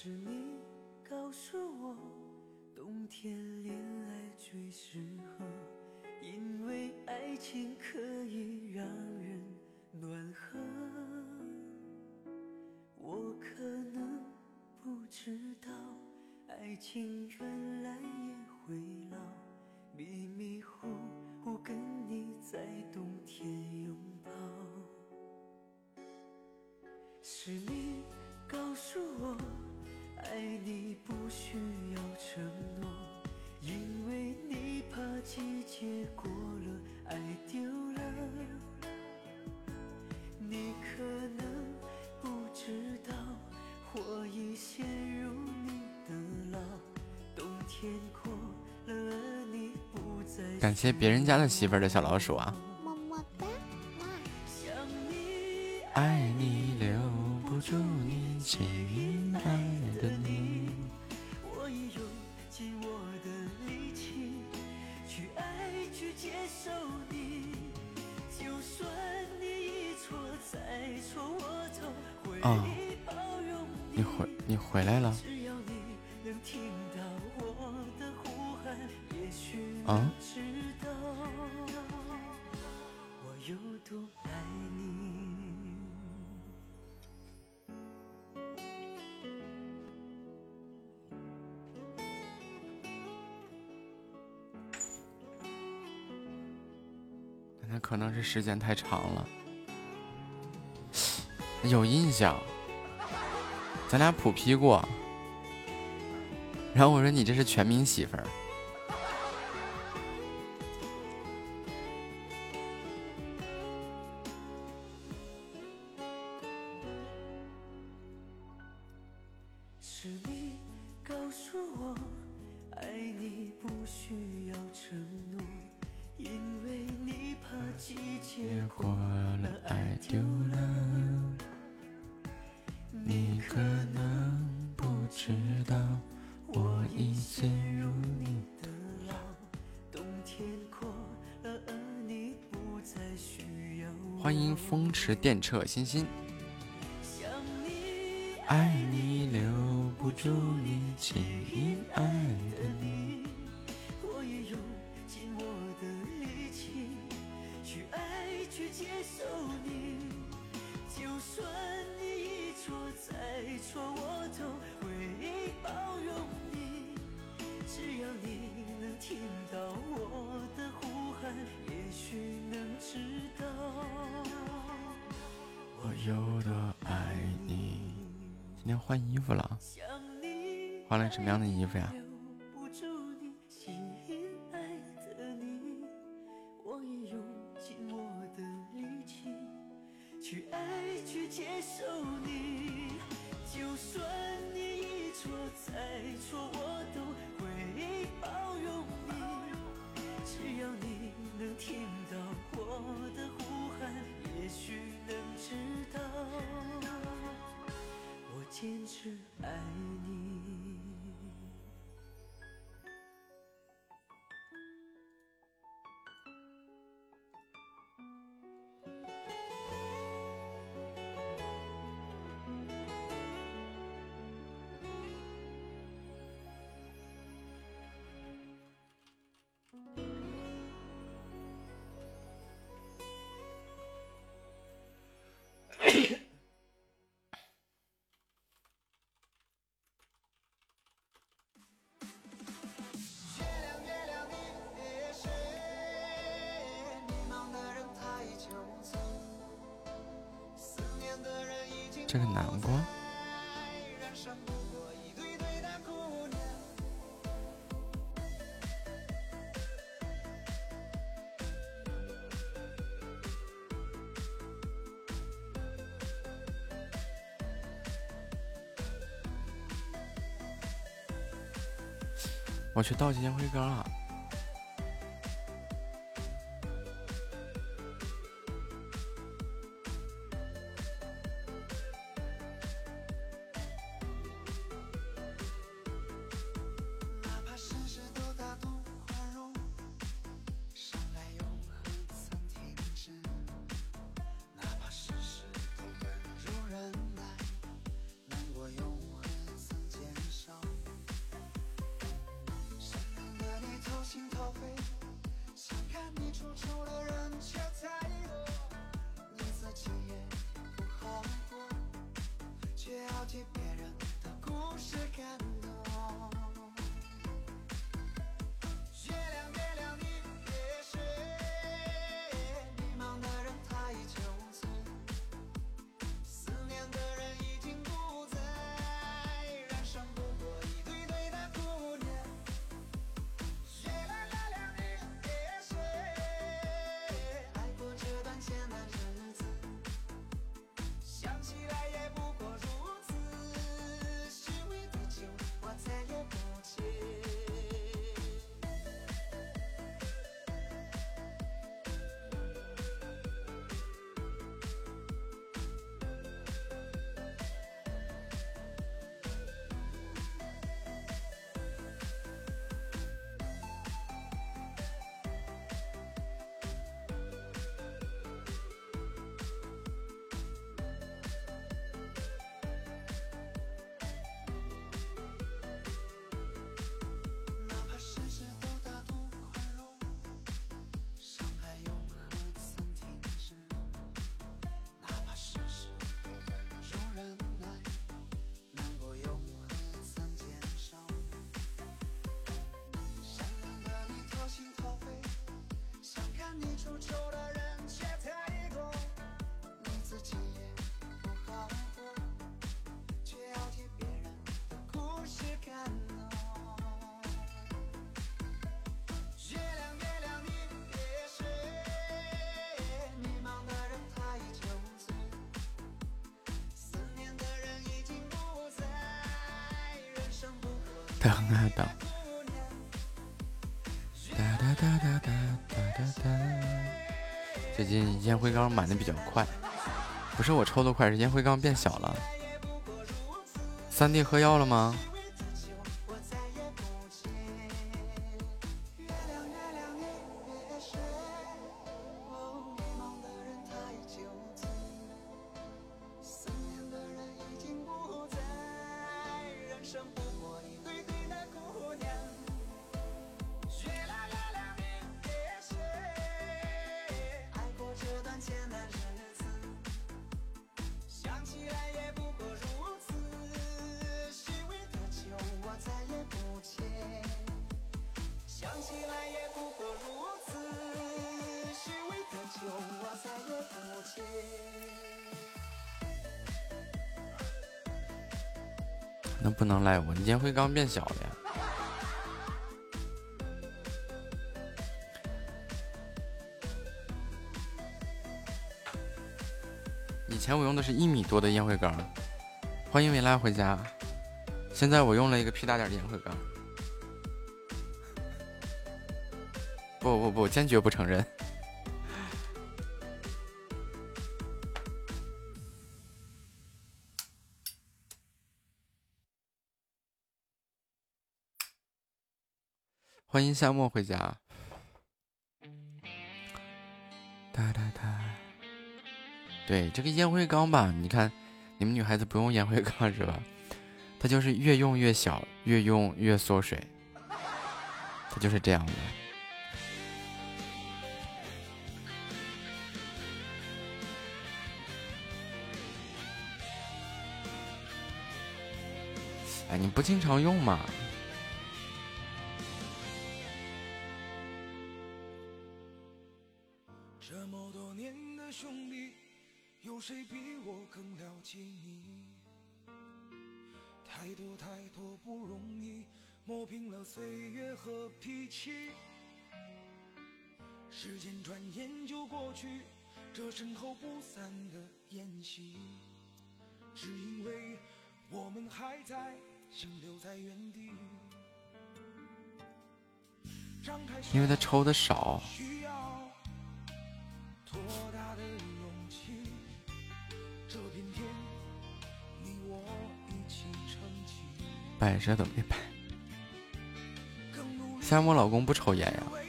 是你告诉我，冬天恋爱最适合，因为爱情可以让人暖和。我可能不知道，爱情原来也会老，迷迷糊糊跟你在冬天拥抱。是你告诉我，爱你不需要承诺，因为你怕季节过了，爱丢了。你可能不知道，我已陷入你的牢。冬天过了，而你不再。感谢别人家的媳妇儿的小老鼠啊！么么哒，想你爱你留不住你，啊你回你回来了，啊能？知道我有多爱你。那可能是时间太长了，有印象，咱俩普 P 过。然后我说你这是全民媳妇儿，驰电掣欣欣，想你爱你留不住你，亲爱的你。这个南瓜，我去倒几件灰缸了。等啊等。哒哒哒哒哒哒哒哒。最近烟灰缸满的比较快，不是我抽的快，是烟灰缸变小了。三弟喝药了吗？烟灰缸变小了呀。以前我用的是一米多的烟灰缸，欢迎未来回家。现在我用了一个屁大点的烟灰缸。不不不，坚决不承认。欢迎夏末回家。哒哒哒。对这个烟灰缸吧，你看，你们女孩子不用烟灰缸是吧？它就是越用越小，越用越缩水，它就是这样的。哎，你不经常用嘛？的少摆着都没摆，现在老公不抽烟呀。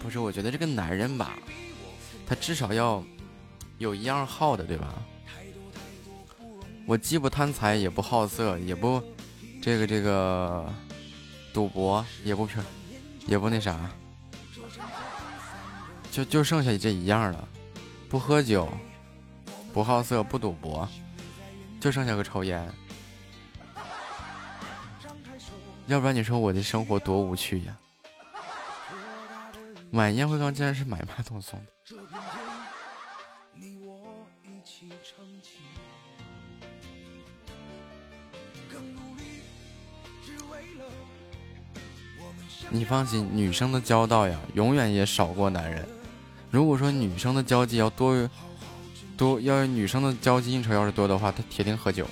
不是，我觉得这个男人吧，他至少要有一样好的，对吧？我既不贪财，也不好色，也不这个这个赌博，也不嫖，也不那啥，就就剩下这一样了，不喝酒，不好色，不赌博，就剩下个抽烟。要不然你说我的生活多无趣呀？买烟灰缸竟然是买马桶送的。你我一起撑起，更努力，只为了我们想你放心，女生的交道呀，永远也少过男人。如果说女生的交际要多多，要是女生的交际应酬要是多的话，她铁定喝酒。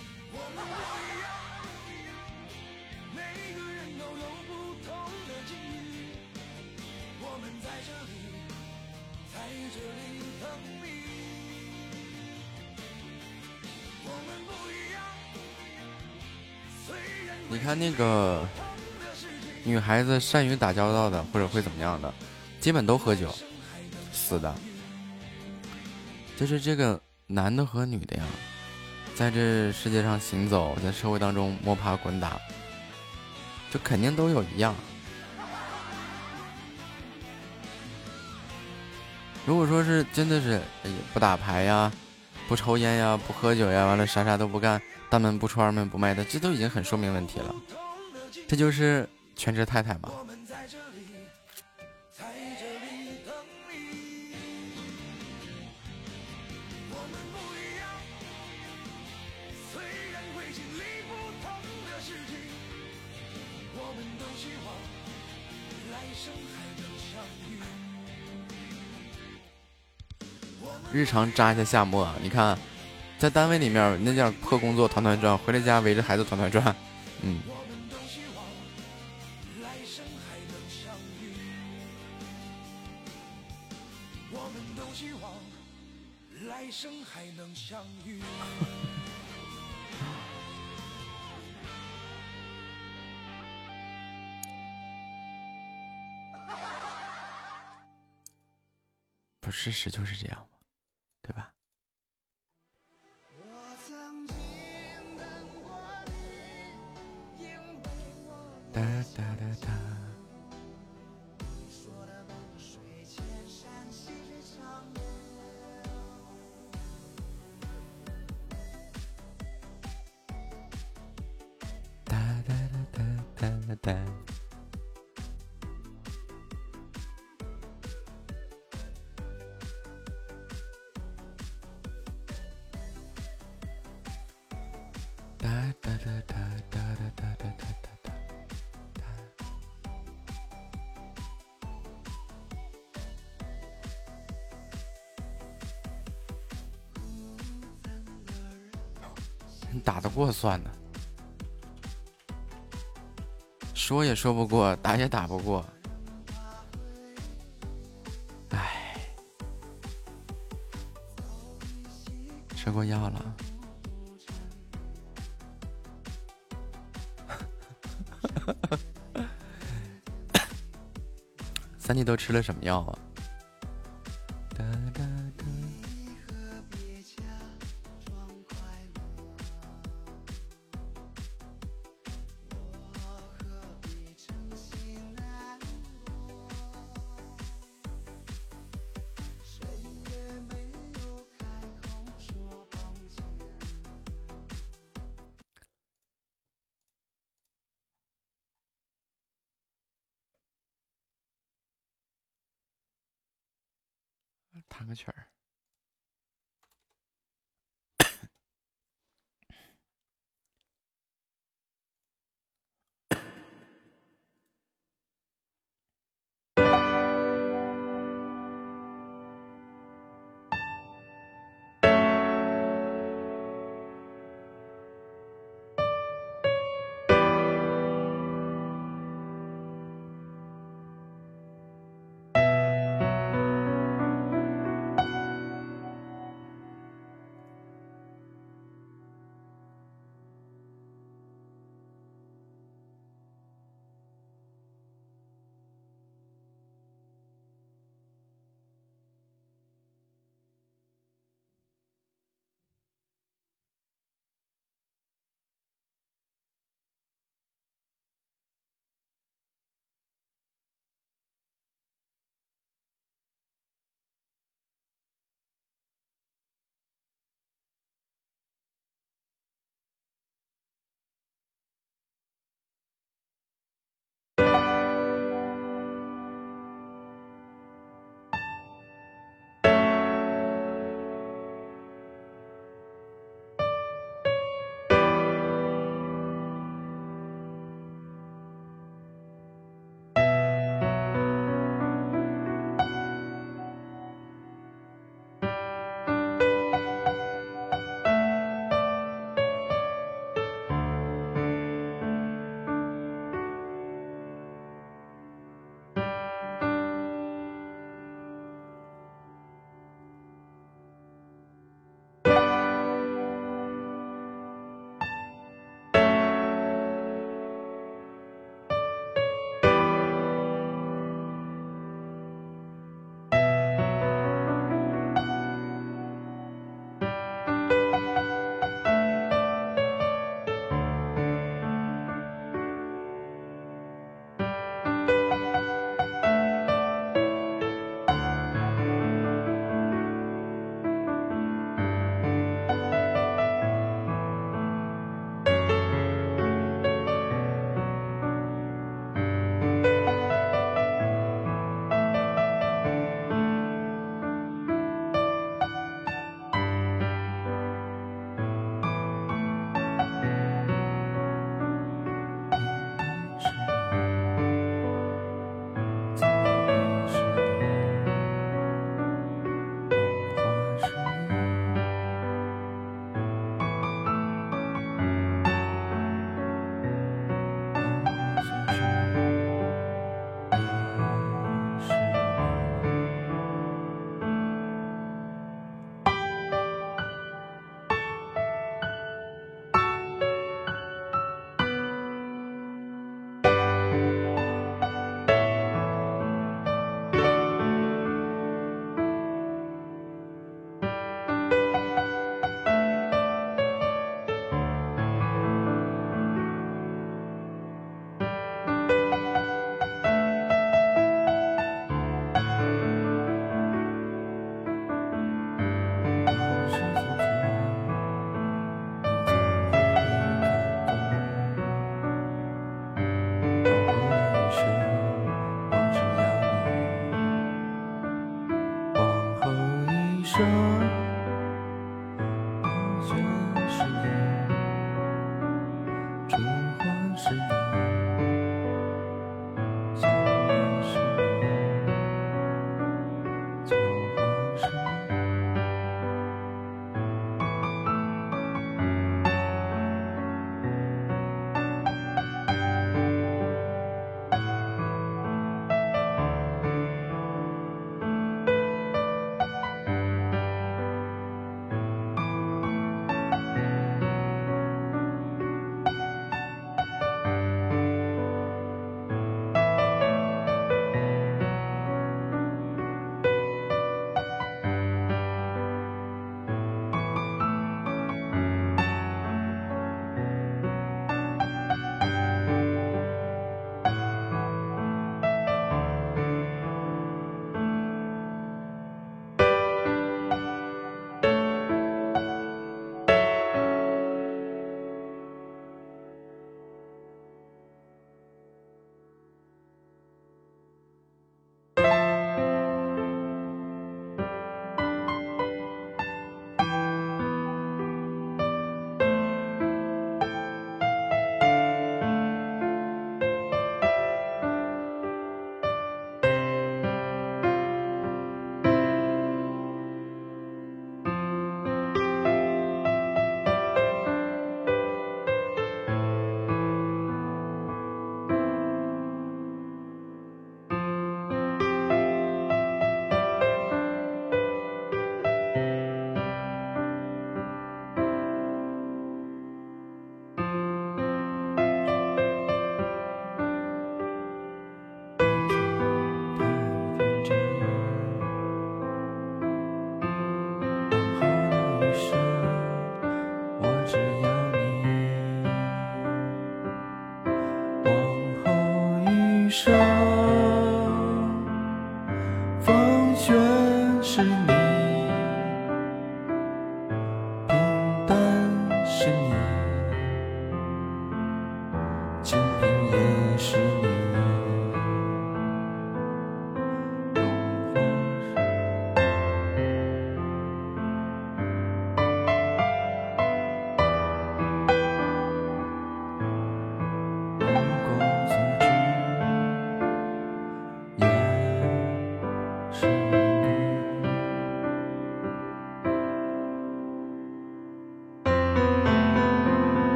那个女孩子善于打交道的，或者会怎么样的，基本都喝酒，死的。就是这个男的和女的呀，在这世界上行走，在社会当中摸爬滚打，就肯定都有一样。如果说是真的是不打牌呀，不抽烟呀，不喝酒呀，完了啥啥都不干，大门不出二门不迈的，这都已经很说明问题了。这就是全职太太吗。日常扎一下夏末，你看，在单位里面那点破工作团团转，回了家围着孩子团团转，嗯。不，事实就是这样嘛。对吧？哒哒哒哒。哒哒哒哒哒哒。算了，说也说不过，打也打不过，唉，吃过药了，三弟都吃了什么药啊？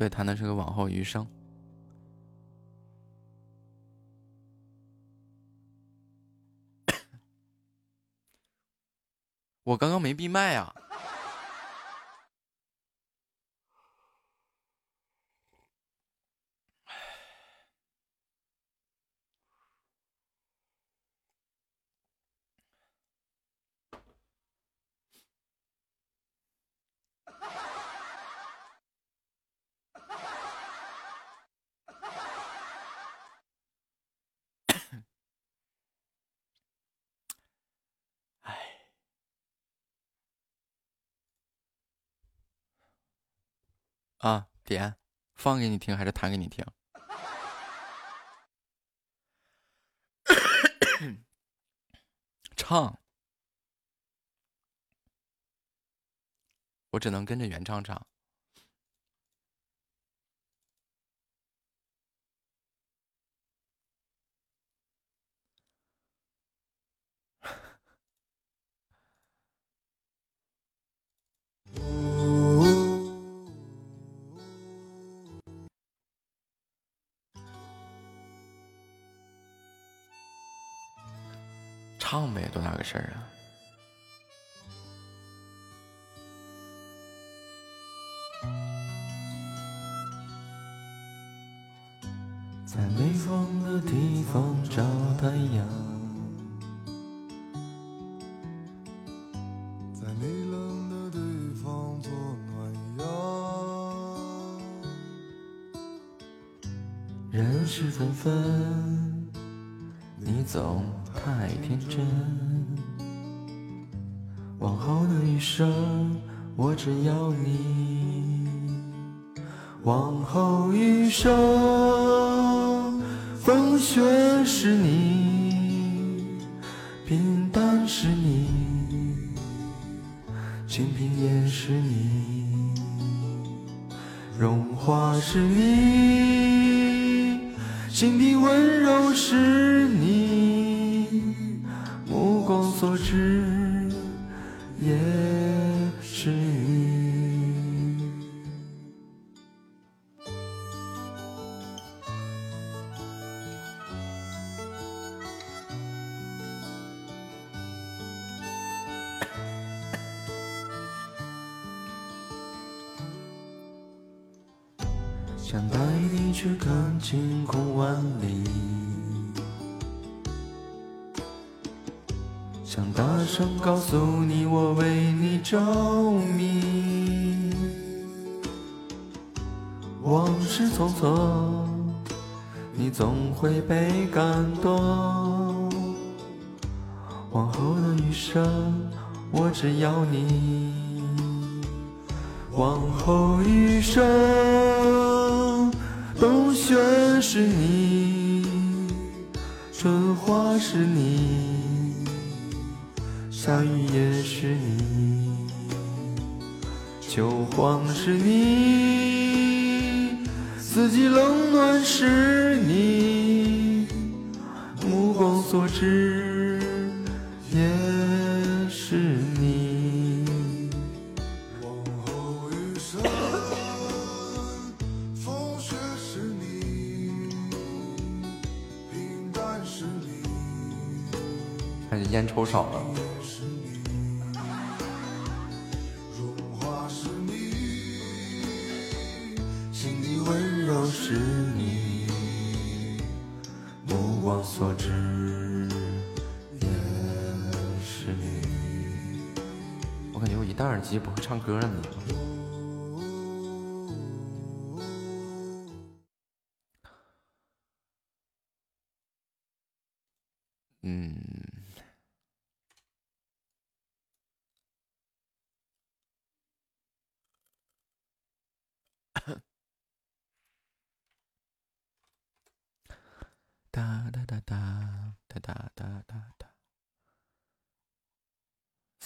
对，谈的是个往后余生。我刚刚没闭麦啊。啊，点，放给你听还是弹给你听？唱，我只能跟着原唱唱。唱呗，多大个事儿啊！在没风的地方找太阳，在没冷的地方做暖阳。人事纷纷，你总太天真。往后的余生，我只要你。往后余生，风雪是你，平淡是你，清贫也是你，荣华是你，心底温柔是温柔是你，目光所至也是你。我感觉我一戴耳机不会唱歌了呢。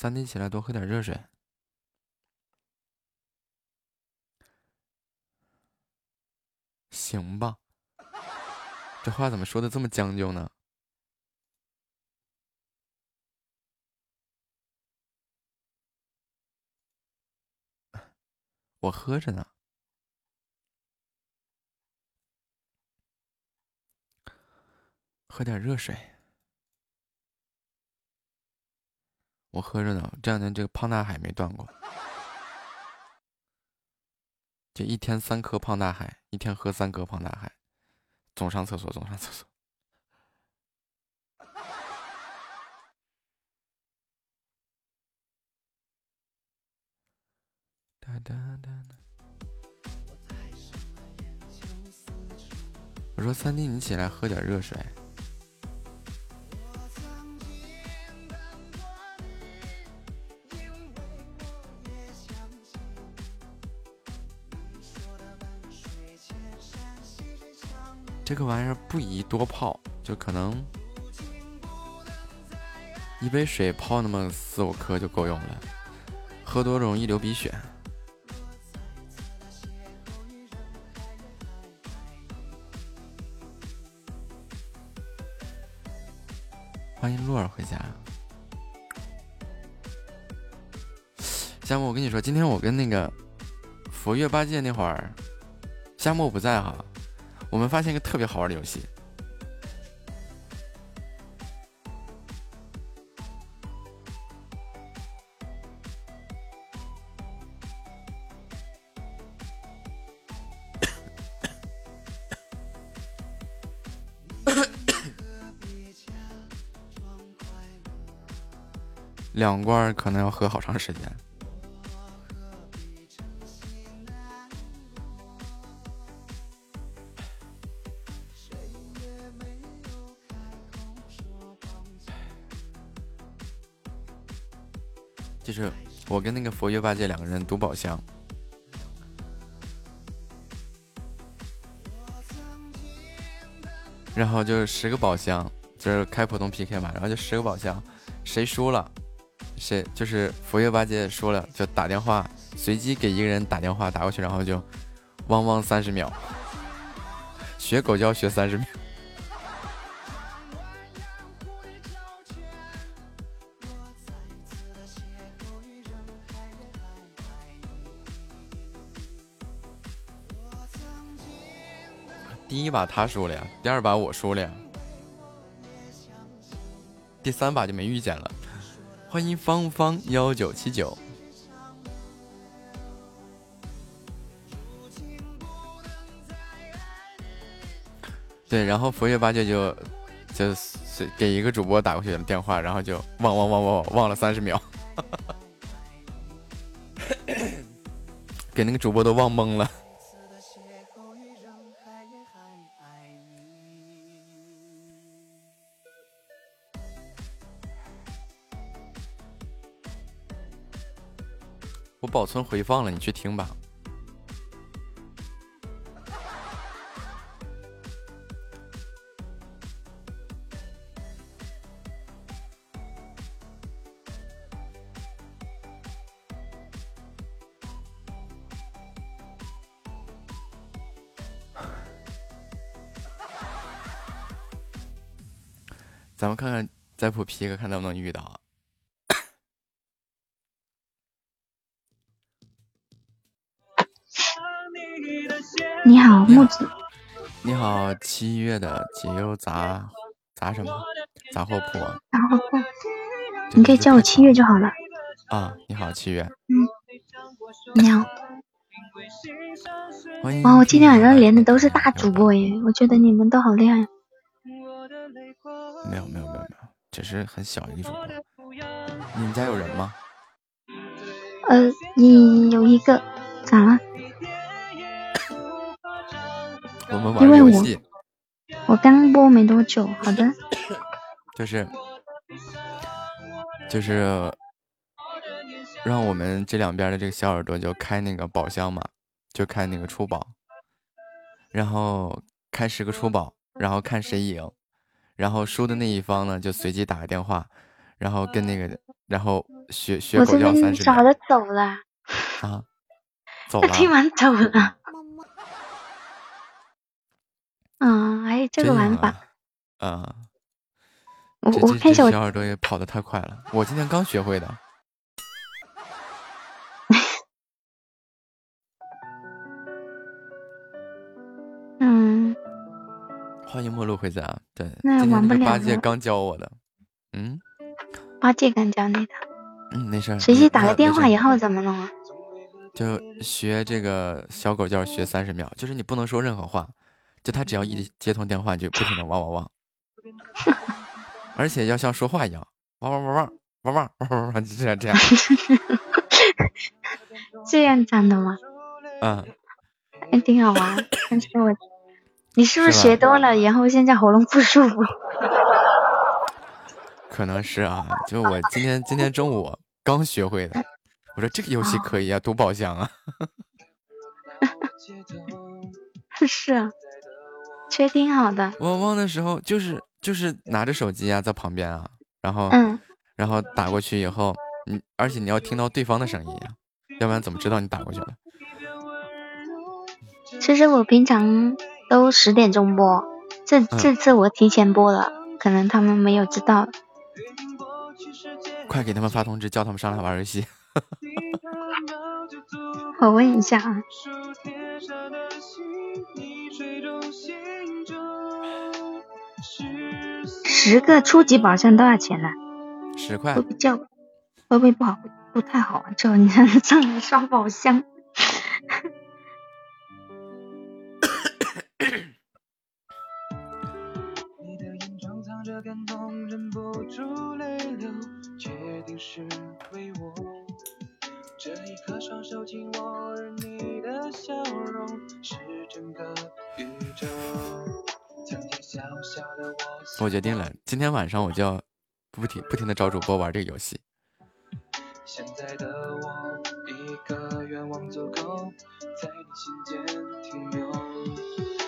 三弟起来多喝点热水。行吧，这话怎么说的这么将就呢？我喝着呢。喝点热水。我喝着呢，这两天这个胖大海没断过，就一天三颗胖大海，一天喝三颗胖大海，总上厕所，总上厕所。哒哒哒哒。我说三弟，你起来喝点热水。这个玩意儿不宜多泡，就可能一杯水泡那么四五颗就够用了，喝多容易流鼻血。欢迎洛儿回家。夏沫，我跟你说，今天我跟那个佛月八戒那会儿，夏沫不在哈，我们发现一个特别好玩的游戏。两罐可能要喝好长时间。跟那个佛爷八戒两个人赌宝箱，然后就是十个宝箱，就是开普通 PK 嘛，然后就十个宝箱，谁输了，谁就是佛爷八戒输了就打电话，随机给一个人打电话打过去，然后就汪汪三十秒，学狗叫学三十秒。把他输了呀，第二把我输了呀，第三把就没遇见了。欢迎芳芳幺九七九。对，然后佛爷八戒就就是给一个主播打过去的电话，然后就忘忘忘忘忘了三十秒，给那个主播都忘懵了。保存回放了，你去听吧。咱们看看再普 P 个，看能不能遇到啊。你好，木子。你好，七月的解忧杂杂什么杂货铺啊？杂货铺，你可以叫我七月就好了。啊，你好，七月。嗯，你好。欢迎。哇，我今天晚上连的都是大主播耶，我觉得你们都好厉害。没有没有没有没有，只是很小一个主播。你们家有人吗？呃，你有一个，咋了？我们玩游戏。我刚播没多久，好的。就是就是让我们这两边的这个小耳朵就开那个宝箱嘛，就开那个出宝，然后开十个出宝，然后看谁赢，然后输的那一方呢就随机打个电话，然后跟那个然后学学狗叫三十秒。我早就走了。啊，走了。听完走了。嗯，还有这个玩法，啊，我我看一下我小耳朵也跑的太快了，我今天刚学会的。嗯，欢迎陌路回家。对，那玩不了。八戒刚教我的，嗯，八戒刚教你的，嗯，没事。随机打个电话以后怎么弄啊？就学这个小狗叫学三十秒，就是你不能说任何话。就他只要一接通电话，就不停的汪汪汪，而且要像说话一样，汪汪汪汪汪汪汪汪，就这样这 样。这样讲的吗？嗯，还挺好玩。但是我，你是不是学多了，然后现在喉咙不舒服？可能是啊，就我今天今天中午刚学会的。我说这个游戏可以啊，多宝箱啊。是啊。确定好的。我忘的时候就是就是拿着手机啊，在旁边啊，然后嗯，然后打过去以后，你而且你要听到对方的声音呀、要不然怎么知道你打过去了？其实我平常都十点钟播，这嗯这次我提前播了，可能他们没有知道。快给他们发通知，叫他们上来玩游戏。我问一下啊，的心，你。十个初级宝箱多少钱呢？十块。会不会叫？会不会不好？不太好玩，叫你家上来刷宝箱。感动，忍不住泪流，确定是为我。这一刻，双手紧握，而你的笑容是整个宇宙。曾经小小的我，我决定了，今天晚上我就要不停不停的找主播玩这个游戏。现在的我，一个愿望足够，在你心间停留。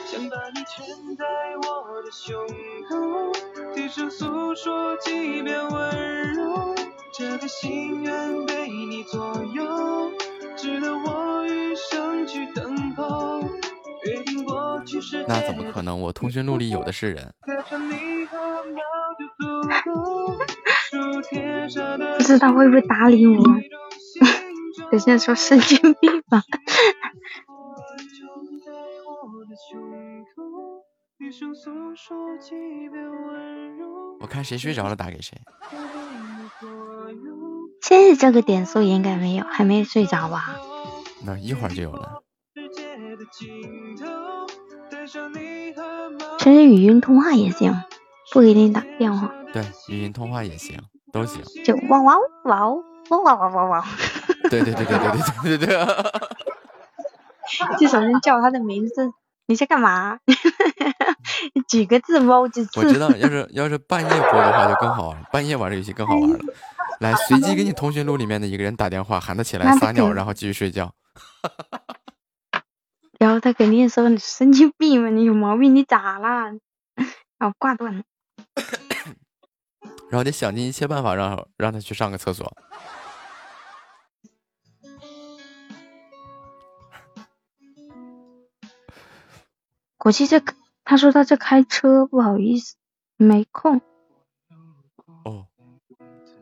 想把你圈在我的胸口，低声诉说几遍温柔。这个心愿被你左右，值得我余生去等候。约定过去世那怎么可能？我通讯录里有的是人。刻上你和秒就足够。数天上的不知道会不会搭理我？等下说神经病吧。我看谁睡着了打给谁。现在这个点数应该没有，还没睡着吧？那一会儿就有了。其实语音通话也行，不一定打电话，对，语音通话也行，都行。就哇哇哇哇哇哇哇哇，对对对对对对对对对。就首先叫他的名字，你在干嘛？几个字猫几次？我知道，要是要是半夜播的话就更好玩，半夜玩这游戏更好玩了。来，随机给你通讯录里面的一个人打电话，喊他起来撒尿，然后继续睡觉。然后他肯定说你神经病吧？你有毛病？你咋啦？然 后挂断了。然后得想尽一切办法让让他去上个厕所。估计这他说他在开车，不好意思，没空。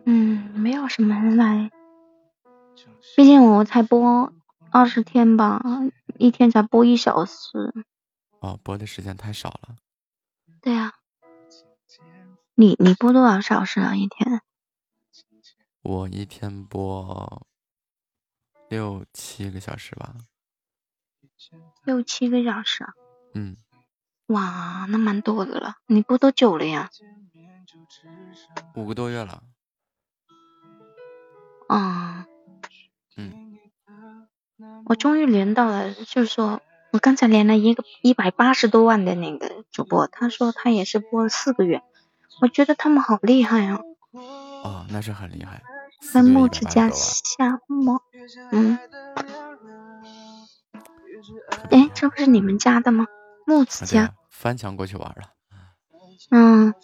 哦，嗯，没有什么人来，毕竟我才播二十天吧，一天才播一小时。哦，播的时间太少了。对啊，你你播多少小时啊？一天？我一天播六七个小时吧。六七个小时啊？嗯，哇，那蛮多的了。你播多久了呀？五个多月了。啊，嗯，我终于连到了，就是说我刚才连了一个一百八十多万的那个主播，他说他也是播了四个月，我觉得他们好厉害啊。哦，那是很厉害。木之家180多万夏末，嗯，哎，这不是你们家的吗？木子家啊啊，翻墙过去玩了。嗯，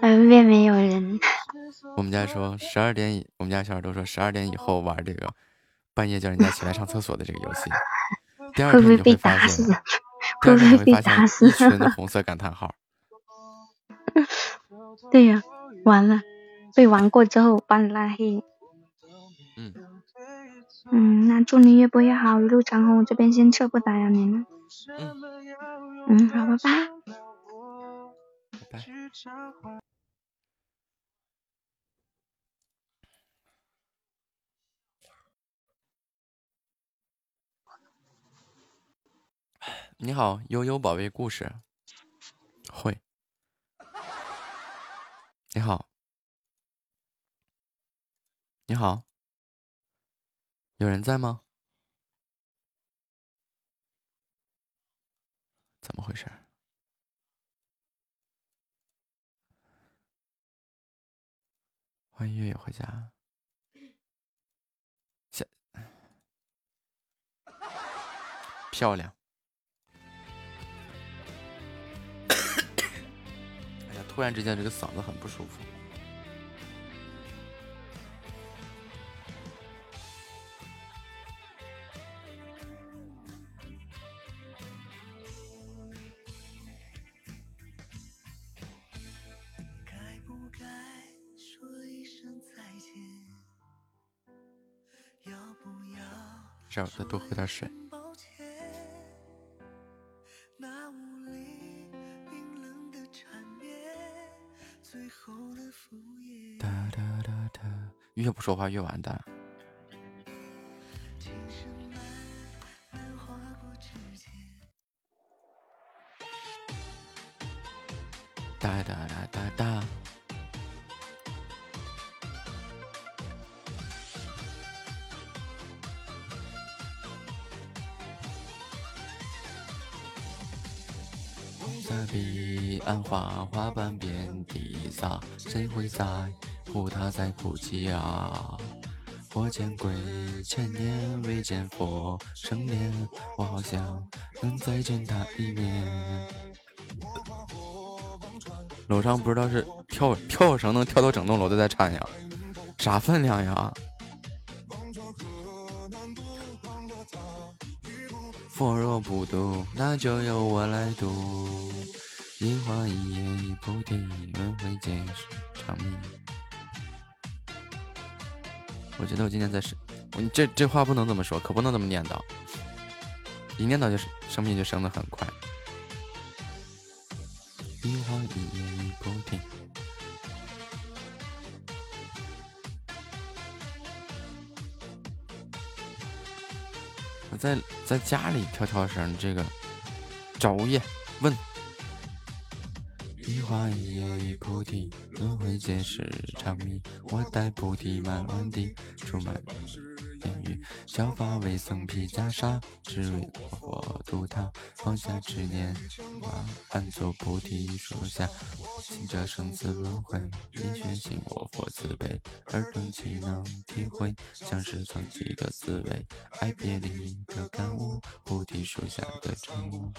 外面没有人，我们家说十二点以，我们家小孩都说十二点以后玩这个半夜叫人家起来上厕所的这个游戏。第二会不会被天你就会发打死 会不会被打死一？群的红色感叹号。对呀、完了，被玩过之后把你拉黑。嗯，嗯，那祝你越播越好，一路长虹。我这边先撤，不打扰您了。嗯，好，拜拜。拜拜。你好，悠悠宝贝故事。会。你好。你好。有人在吗？怎么回事？欢迎月月回家。漂亮。哎呀，突然之间这个嗓子很不舒服。这再多喝点水。越不说话越完蛋。撒，谁会在乎他在哭泣啊？我见鬼，千年未见佛生脸，我好想能再见他一面。楼上不知道是跳跳绳能跳到整栋楼都在颤呀，啥分量呀？佛若不渡，那就由我来渡。一花一叶一菩提，轮回皆是长命。我觉得我今天在生，你这这话不能这么说，可不能这么念叨。一念叨就是生命就生的很快。一花一叶一菩提。我在在家里跳跳绳，这个找物业问。花一叶一菩提，轮回皆是长迷。我带菩提满满地，出门言语。小发为僧披袈裟，只为佛度他。放下执念，安坐菩提树下。行者生死轮回，因学信我佛慈悲，耳根岂能体会相识曾经的滋味？爱别离的感悟，菩提树下的真悟。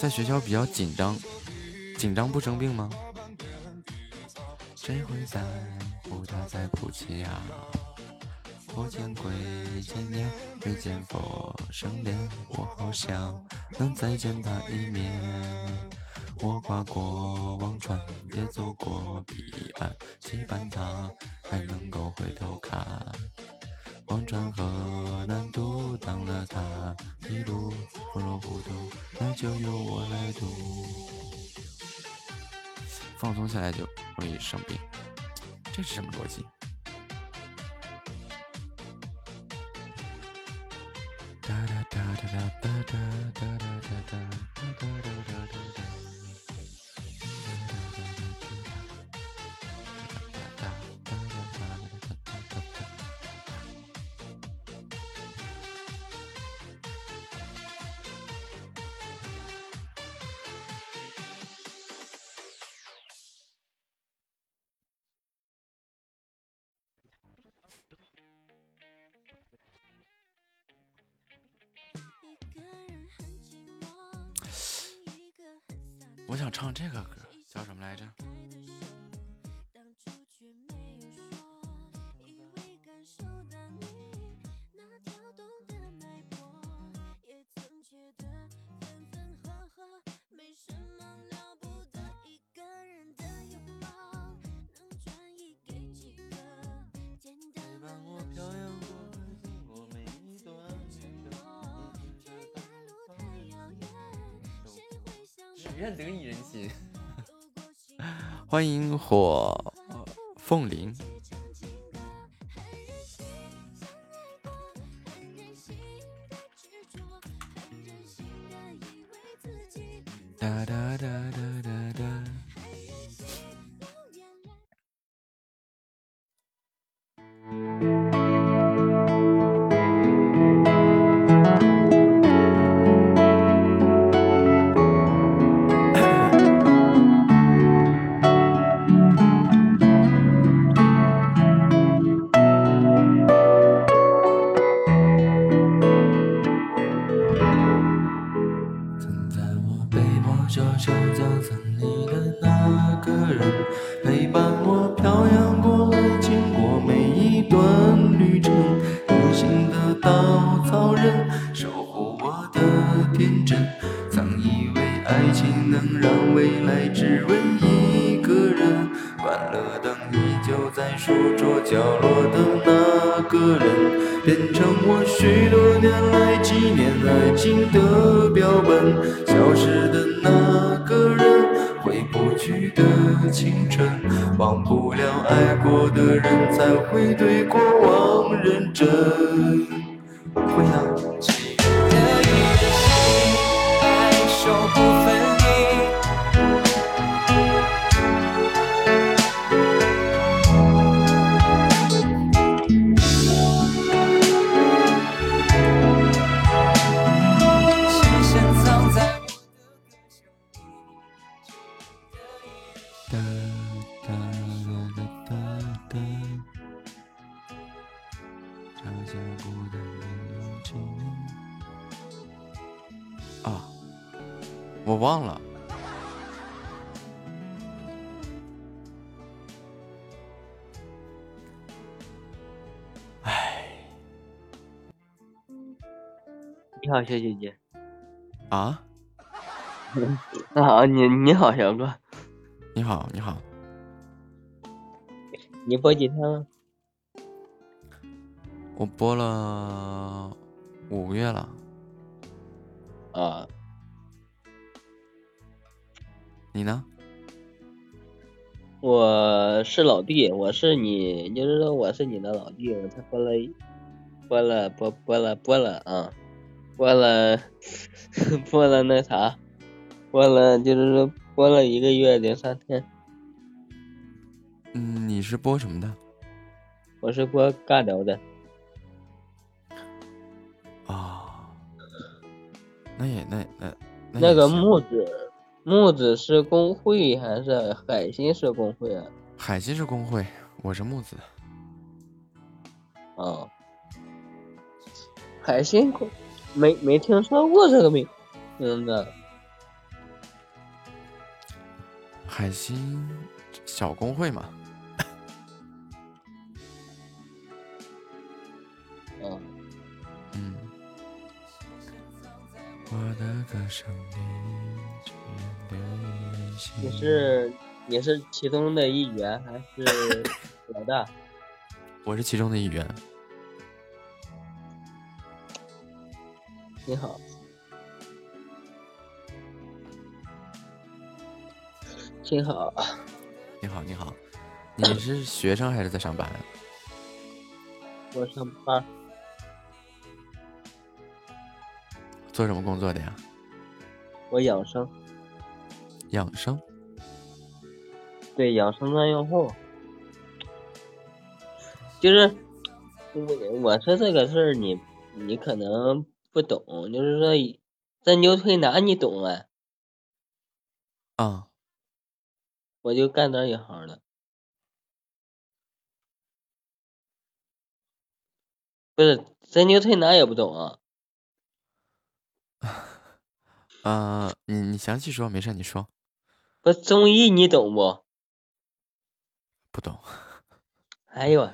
在学校比较紧张，紧张不生病吗？谁会在乎他在哭泣啊？我见鬼，千年未见佛生怜，我好想能再见他一面。我跨过忘川，也走过彼岸，期盼他还能够回头看。忘川河难渡，当了他一路不若糊涂，那就由我来渡。放松下来就容易生病，这是什么逻辑？哒哒哒哒哒哒哒哒哒哒哒哒哒哒哒。欢迎火凤麟。好，小姐姐。啊，啊，你你好，小哥。你好，你好，你播几天了？我播了五个月了。啊，你呢？我是老弟，我是你，就是说我是你的老弟，我才播了，播了播播了播了啊，播了 播了那啥，播了就是说播了一个月零三天，嗯，你是播什么的？我是播尬聊的，啊，那也那那那那个木子木子是工会还是海星是工会啊？海星是工会，我是木子。哦，海星工没没听说过这个名名字。海星小工会嘛，嗯，嗯。我的歌声你是你是其中的一员还是老大？我是其中的一员。你好，你好。你好，你好，你是学生还是在上班啊？我上班，做什么工作的呀？我养生，养生。对养生专用户。就是我我说这个事儿，你你可能不懂，就是说针灸推拿你懂啊？啊、我就干这一行的。不是针灸推拿也不懂啊？呃，你你详细说，没事，你说。不中医你懂不？不懂。哎呦，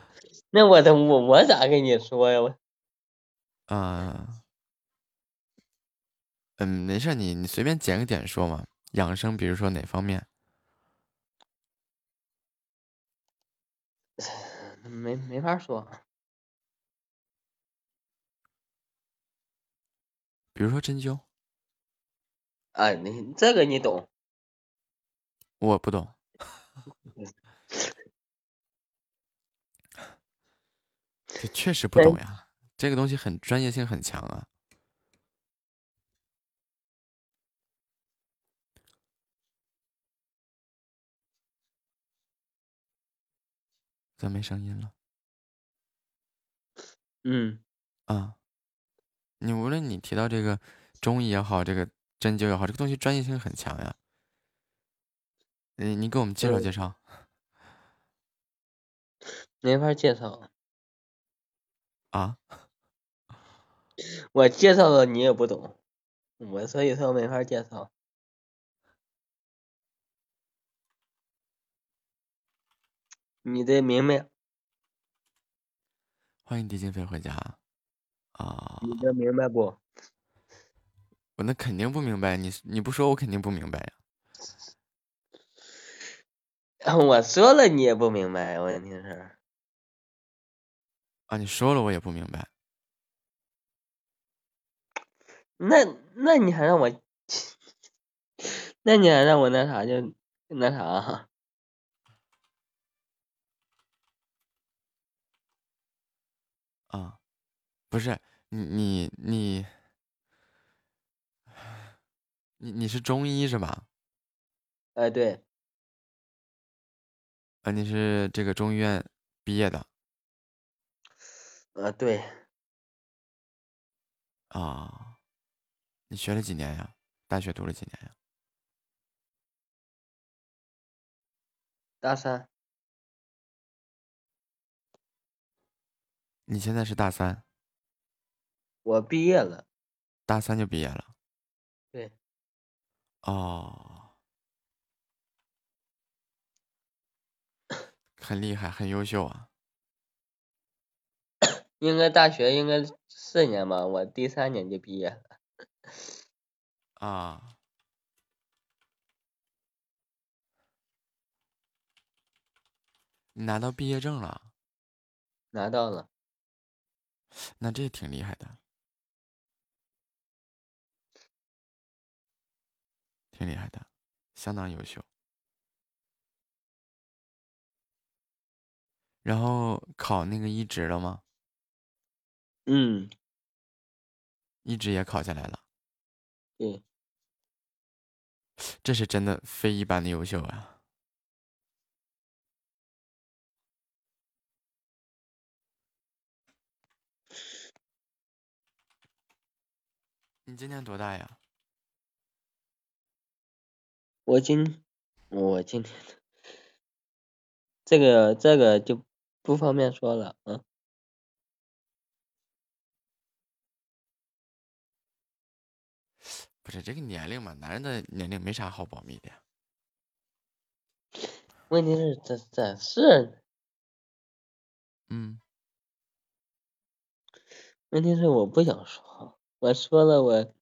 那我的我我咋跟你说呀？我啊、嗯，没事，你你随便捡个点说嘛。养生，比如说哪方面？没没法说。比如说针灸，啊，你这个你懂？我不懂。这确实不懂呀，这个东西很专业性很强啊。怎么没声音了？嗯，啊，你无论你提到这个中医也好，这个针灸也好，这个东西专业性很强呀。你你给我们介绍嗯介绍。没法介绍。啊，我介绍了你也不懂，我所以说没法介绍。你得明白，欢迎狄金飞回家。啊，你这明白不？我那肯定不明白，你你不说我肯定不明白呀。我说了你也不明白，问题是。啊，你说了我也不明白。那那你还让我，那你还让我那啥就那啥？啊，不是你你你你你是中医是吧？哎，对。啊，你是这个中医院毕业的。啊，对。啊，你学了几年呀？大学读了几年呀？大三。你现在是大三。我毕业了。大三就毕业了。对。哦。很厉害，很优秀啊。应该大学应该四年吧，我第三年就毕业了。啊，你拿到毕业证了？拿到了。那这挺厉害的，挺厉害的，相当优秀。然后考那个一职了吗？嗯，一职也考下来了。对，这是真的非一般的优秀啊！你今年多大呀？我今我今天这个这个就。不方便说了，啊。不是这个年龄嘛，男人的年龄没啥好保密的。问题是这这是，嗯。问题是我不想说，我说了我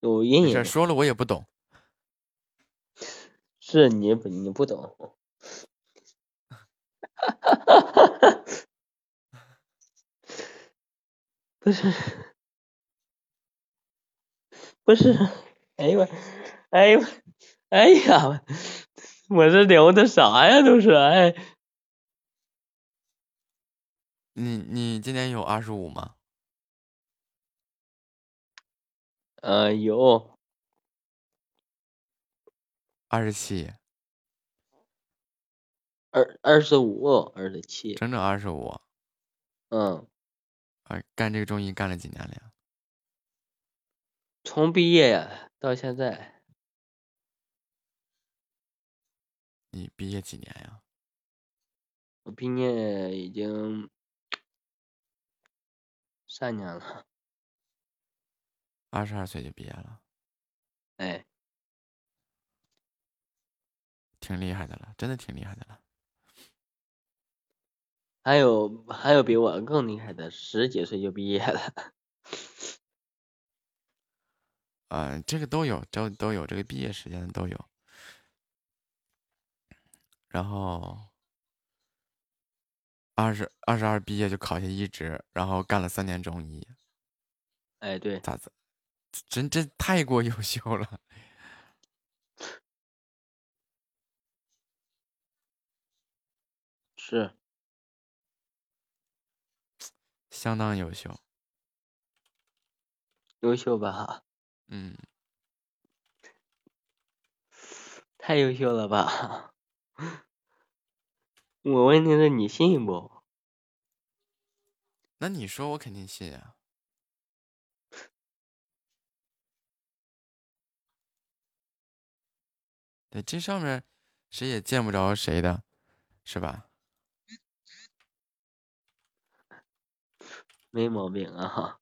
有阴影。说了我也不懂。是你不你不懂。哈哈哈！哈，不是，不是，哎呦我，哎呦，哎呀，我这聊的啥呀？都是哎。你你今年有二十五吗？呃，有。二十七。二二十五，二十七，整整二十五。嗯，啊，干这个中医干了几年了呀？从毕业到现在。你毕业几年呀？我毕业已经三年了。二十二岁就毕业了。哎，挺厉害的了，真的挺厉害的了。还有还有比我更厉害的，十几岁就毕业了。啊，这个都有，都都有这个毕业时间的都有。然后二十二十二毕业就考下一职，然后干了三年中医。哎，对，咋子？真真太过优秀了。是。相当优秀，优秀吧？嗯，太优秀了吧？我问题是你信不？那你说我肯定信啊。对，这上面谁也见不着谁的，是吧？没毛病啊，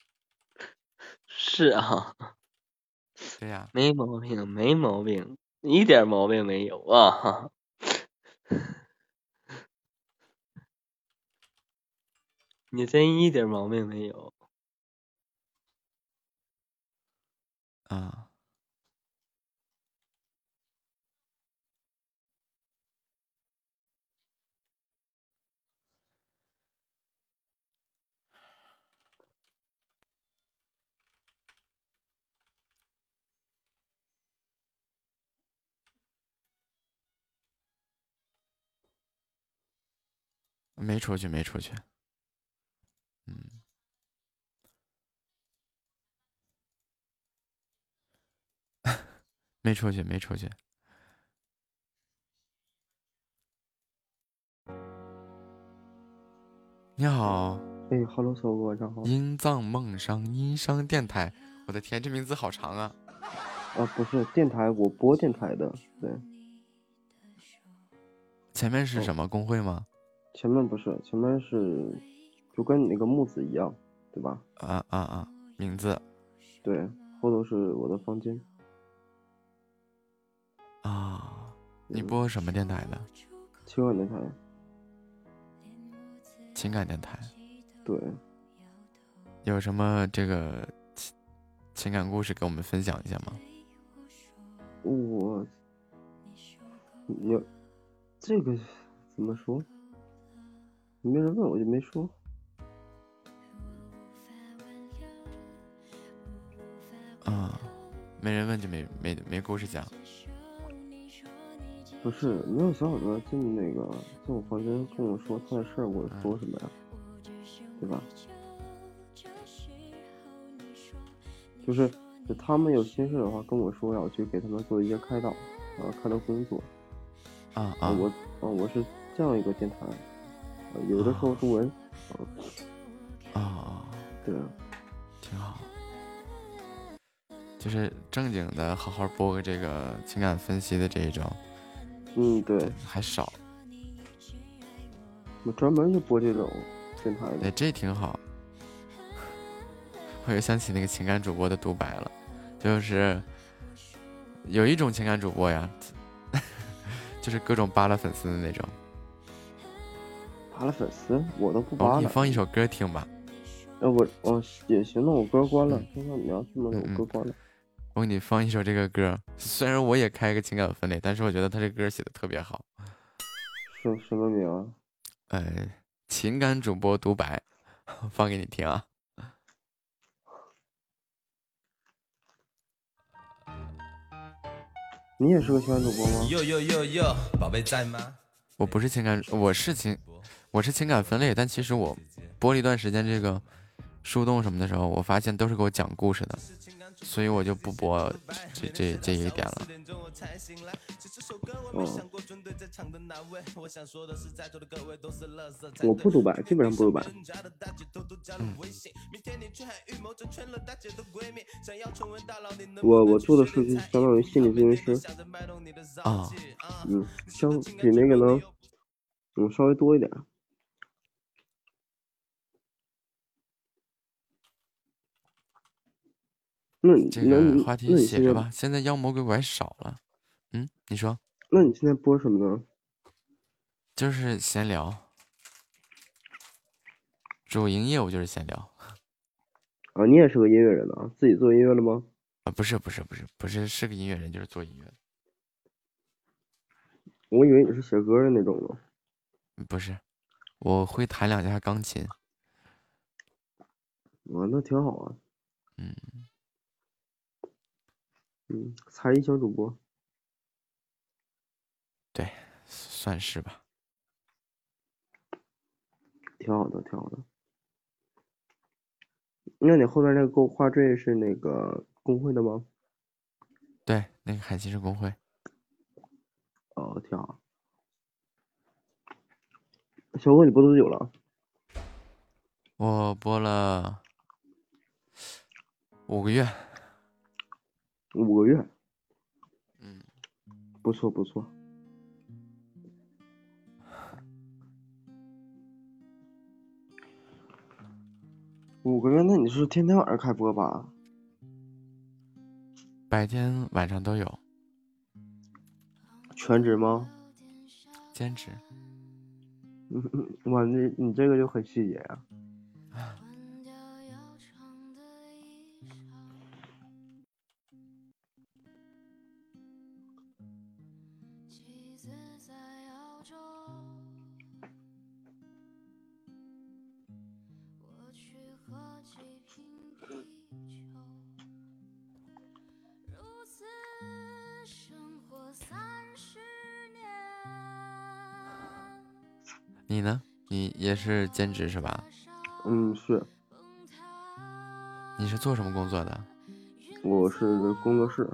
是啊，对呀，没毛病，没毛病，一点毛病没有啊，你真一点毛病没有啊。没出去，没出去。嗯，没出去，没出去。你好，哎，Hello，搜哥，晚上好。音藏梦商音商电台，我的天，这名字好长啊！啊，不是电台，我播电台的，对。前面是什么工会吗？前面不是，前面是就跟你那个木子一样，对吧？啊啊啊！名字。对，后头是我的房间。啊，你播什么电台的？情感电台。情感电台。对。有什么这个情情感故事给我们分享一下吗？我，你，这个怎么说？没人问我就没说。啊，没人问就没没没故事讲。不是，没有小伙子进那个进我房间跟我说他的事儿，我说什么呀？对吧？就是。就他们有心事的话跟我说呀，我去给他们做一些开导，啊，开导工作。啊啊，我啊我是这样一个电台，有的时候中文。啊啊，对，挺好。就是正经的，好好播个这个情感分析的这一种。嗯，对，还少。我专门就播这种电台的。对，这挺好。我又想起那个情感主播的独白了，就是有一种情感主播呀，就是各种扒拉粉丝的那种。扒拉粉丝，我都不扒拉。我给你放一首歌听吧。呃，我哦也行，那我歌关了。那你要听吗？我歌关了。我给你放一首这个歌，虽然我也开个情感分类，但是我觉得他这歌写的特别好。什什么名啊？呃，情感主播独白，放给你听啊。你也是个情感主播吗？哟哟哟哟，宝贝在吗？我不是情感，我是情，我是情感分类，但其实我播了一段时间这个树洞什么的时候，我发现都是给我讲故事的。所以我就不播这这这一点了。哦，我不读白，基本上不独白。我我做的是相当于心理咨询师。啊，嗯，相比那个呢，嗯，稍微多一点。这个话题写着吧。现在妖魔鬼怪少了，嗯，你说？那你现在播什么呢？就是闲聊，主营业务就是闲聊。啊，你也是个音乐人啊？自己做音乐了吗？啊，不是，不是，不是，不是，是个音乐人，就是做音乐。我以为你是写歌的那种呢。不是，我会弹两下钢琴。啊，那挺好啊。嗯。嗯，才艺小主播，对，算是吧，挺好的，挺好的。那你后边那个勾画坠是那个工会的吗？对，那个海星是工会。哦，挺好。小哥，你播多久了？我播了五个月。五个月，嗯，不错不错。五个月，那你是天天晚上开播吧？白天晚上都有。全职吗？兼职。嗯嗯，哇，你你这个就很细节啊。是兼职是吧？嗯，是，你是做什么工作的？我是工作室，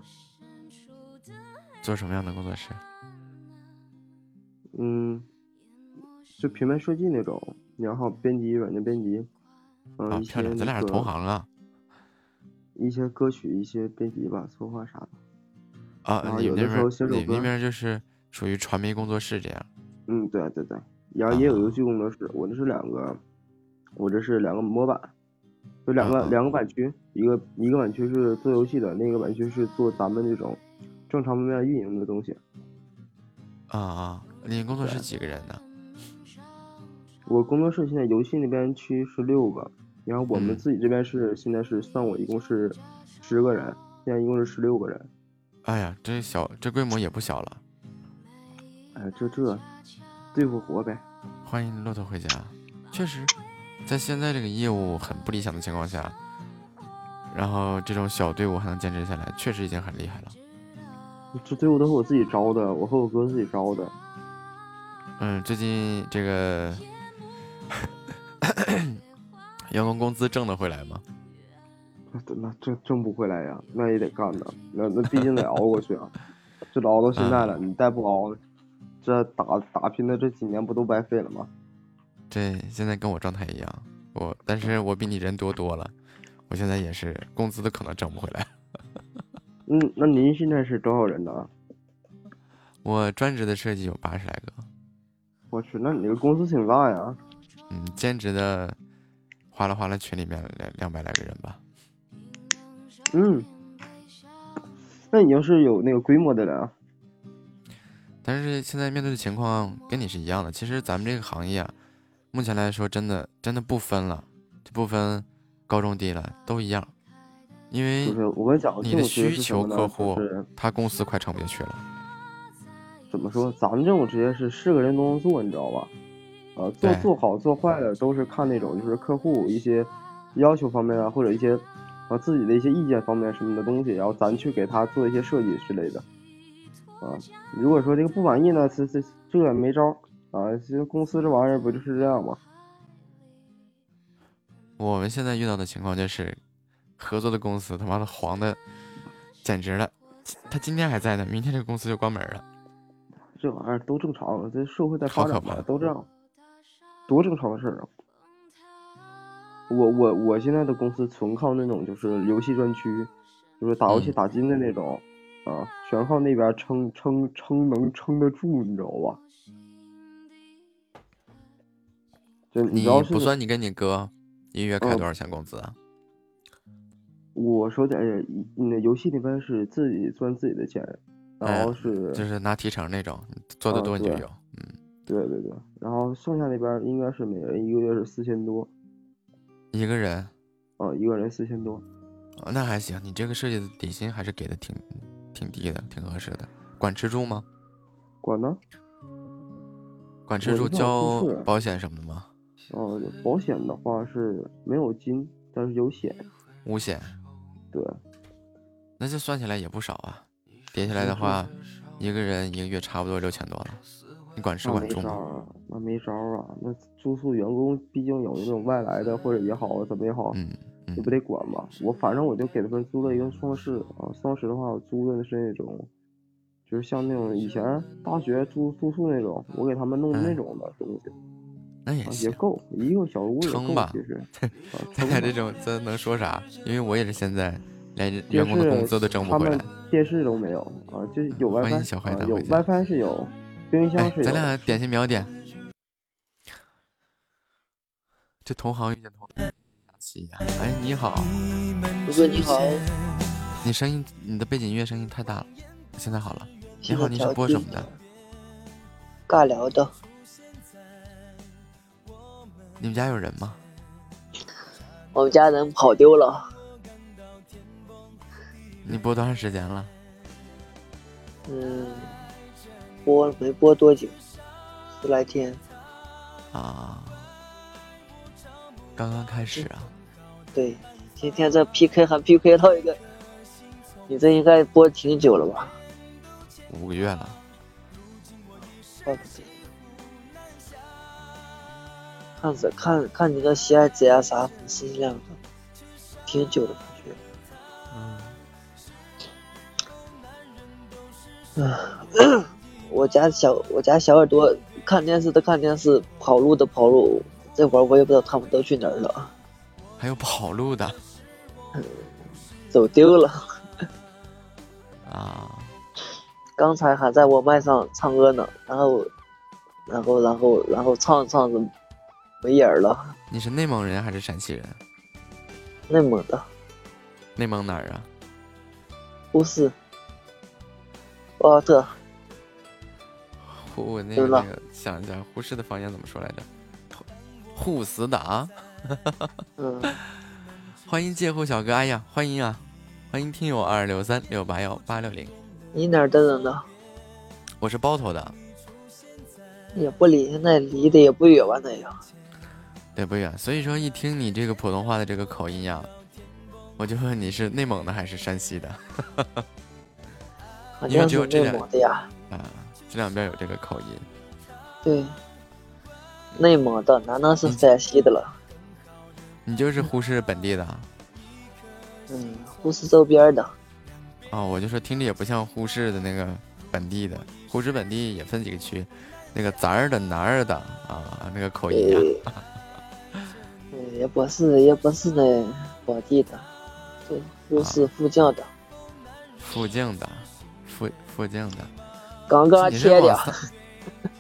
做什么样的工作室？嗯，就平面设计那种，然后编辑、软件编辑，嗯、啊，漂亮，咱俩是同行啊！一些歌曲、一些编辑吧、策划啥的。啊有的时候你那边就是属于传媒工作室这样。嗯，对对对，然后也有啊游戏工作室，我这是两个，我这是两个模板，就两个、两个版区，一个一个版区是做游戏的，另一个版区是做咱们这种正常面运营的东西。啊啊，你工作室几个人呢？我工作室现在游戏那边区是六个，然后我们嗯自己这边是现在是算我一共是十个人，现在一共是十六个人。哎呀，这小这规模也不小了。哎，这这对付活呗。欢迎骆驼回家。确实，在现在这个业务很不理想的情况下，然后这种小队伍还能坚持下来，确实已经很厉害了。这队伍都是我自己招的，我和我哥自己招的。嗯，最近这个 员工工资挣得回来吗？那 那挣挣不回来呀，那也得干呐，那那毕竟得熬过去啊。这都熬到现在了，你再不熬，这打打拼的这几年不都白费了吗？对现在跟我状态一样，我但是我比你人多多了，我现在也是工资都可能挣不回来。嗯，那您现在是多少人呢？我专职的设计有八十来个，我去，那你这个公司挺大呀。嗯，兼职的哗啦哗啦群里面两两百来个人吧。嗯，那已经是有那个规模的了。但是现在面对的情况跟你是一样的。其实咱们这个行业啊，目前来说真的真的不分了，就不分高中低了，都一样。因为就是我跟你讲，你的需求客户他公司快撑不下去了。怎么说？咱们这种职业是是个人都能做，你知道吧？呃，做做好做坏的都是看那种就是客户一些要求方面啊，或者一些呃自己的一些意见方面什么的东西，然后咱去给他做一些设计之类的。啊，如果说这个不满意呢，这这这也没招儿啊。其实公司这玩意儿不就是这样吗？我们现在遇到的情况就是，合作的公司他妈的黄的，简直了。他今天还在呢，明天这个公司就关门了。这玩意儿都正常，这社会在发展嘛，都这样，多正常的事儿啊！我我我现在的公司纯靠那种就是游戏专区，就是打游戏嗯打金的那种，啊，全靠那边撑撑撑能撑得住，你知道吧？就你你知道是不算你跟你哥一个月开嗯多少钱工资啊？我说的，哎，那游戏那边是自己赚自己的钱，然后是哎就是拿提成那种，做的多你就有。嗯，对对对，然后剩下那边应该是每人一个月是四千多，一个人，啊，一个人四千多。哦那还行，你这个设计的底薪还是给的挺挺低的，挺合适的。管吃住吗？管呢？管吃住交保险什么的吗？呃，保险的话是没有金，但是有险。五险，对，那这算起来也不少啊。叠起来的话，一个人一个月差不多六千多了。你管吃管住吗？那没招啊。那住宿员工毕竟有那种外来的或者也好，怎么也好，嗯嗯你不得管吧？我反正我就给他们租了一个双室啊，双室的话，我租的是那种，就是像那种以前大学住宿宿那种，我给他们弄的那嗯种的东西，啊，那也行也。够一个小屋也够撑吧，其实。啊 咱俩这种这能说啥？因为我也是现在连电员工的工资都挣不回来。电视都没有啊，就是有 WiFi 有 WiFi 是有，冰箱哎是，有。咱俩点心秒点。这同行遇见同行，哎，你好，哥哥你好，你声音，你的背景音乐声音太大了，现在好了。你好，你是播什么的？尬聊的，你们家有人吗？我们家人跑丢了，你播多长时间了？嗯，播没播多久，十来天，啊，刚刚开始啊。对，今天这 PK 还 PK 到一个，你这应该播挺久了吧？五个月了。怪不得看着看看你个喜爱自然啥粉丝量挺久的感觉。嗯，嗯，我家小我家小耳朵看电视的看电视，跑路的跑路，这会儿我也不知道他们都去哪儿了，还有跑路的走丢了。啊，刚才还在我麦上唱歌呢，然后，然后，然后，然后唱着唱着没影儿了。你是内蒙人还是陕西人？内蒙的，内蒙哪儿啊？呼市，呼和浩特，呼那个那个想一下，呼市的方言怎么说来着？呼死的啊！嗯，欢迎介护小哥，哎呀，欢迎啊！欢迎听友二六三六八幺八六零，你哪儿的人呢？我是包头的，也不离，那离得也不远吧？那样，对不远。所以说一听你这个普通话的这个口音呀，我就问你是内蒙的还是山西的？好因为只有这两蒙的呀。啊，这两边有这个口音。对，内蒙的，难道是山西的了？你就是呼市本地的啊？嗯，呼市周边的。哦，我就说听着也不像呼市的那个本地的，呼市本地也分几个区，那个咱儿的、南儿的啊，那个口音啊、嗯，也不是，也不是那本地的，对，呼市附近的，附近的，附附近的。刚刚你是切的往。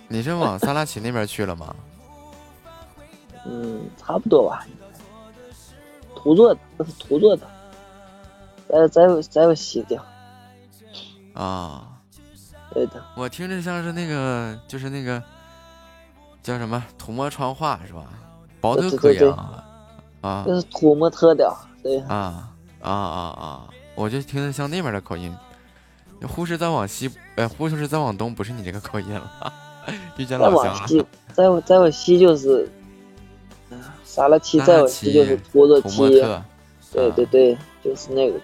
你是往萨拉齐那边去了吗？嗯，差不多吧。土做的，这是土做的，再再有再有西的，啊，对的，我听着像是那个，就是那个叫什么土默川话是吧？薄德可对对对阳啊这是土默特的，对，啊啊啊啊！我就听着像那边的口音。呼市再往西，呃，呼市再往东，不是你这个口音了，遇见再老乡了。往西，再往再往西就是，嗯，萨拉齐，再往西就是土着土默基，特，对对对，就是那个，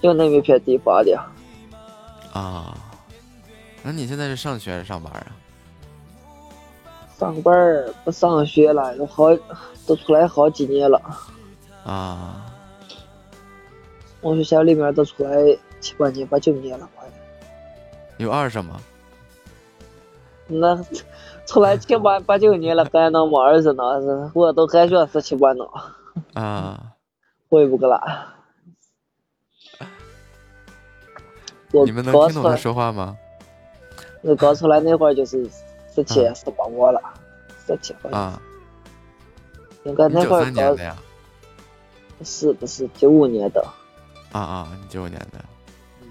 就那么一片地方的，啊，那你现在是上学还是上班啊？上班儿不上学了，都好都出来好几年了，啊，我学校里面都出来七八年、八九年了，快。有二什么？那出来 七八八九年了，还能没儿子呢？是我都还学十七八呢，啊，会不个啦？我你们能听懂他，说话吗？我刚出来那会儿就是十七、嗯十八过了，十七好像啊，应该那会儿刚三年的呀？不是不是九五年的，啊啊，你九五年的，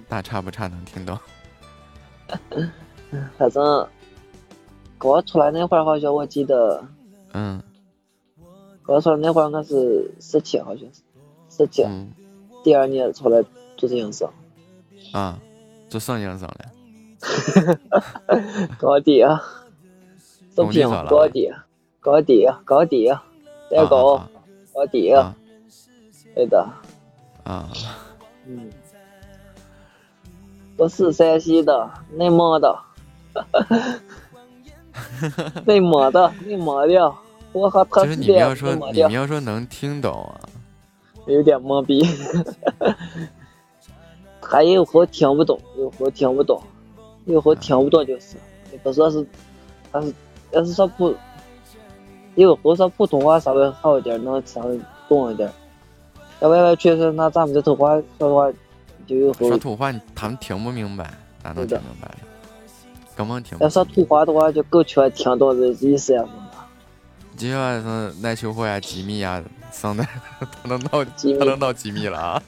大差不差能听懂。反正刚出来那会儿好像我记得，嗯。刚出来那会儿我是十七，好像是十七，嗯。第二年出来做这样事，啊，做摄影生了。高低啊，视频工地咋了？高低，高低高低，代高啊高低，啊。对的，啊嗯，我是山西的，内蒙的，内蒙的，内蒙的，我和他就是是你要说你们要说能听懂啊，有点懵逼，他有会听不懂，有会听不懂，有会听不懂就是，你不说是，他是要是说普，有会说普通话稍微好一点，能稍微懂一点，在外面确实那咱们这土话说的话，就有会说土话他们听不明白，哪能听明白了？根本听不要说土话的话，就够全听懂这意思呀。就像是耐秋货呀、机密呀，上的 他能闹机密他能闹机密了啊！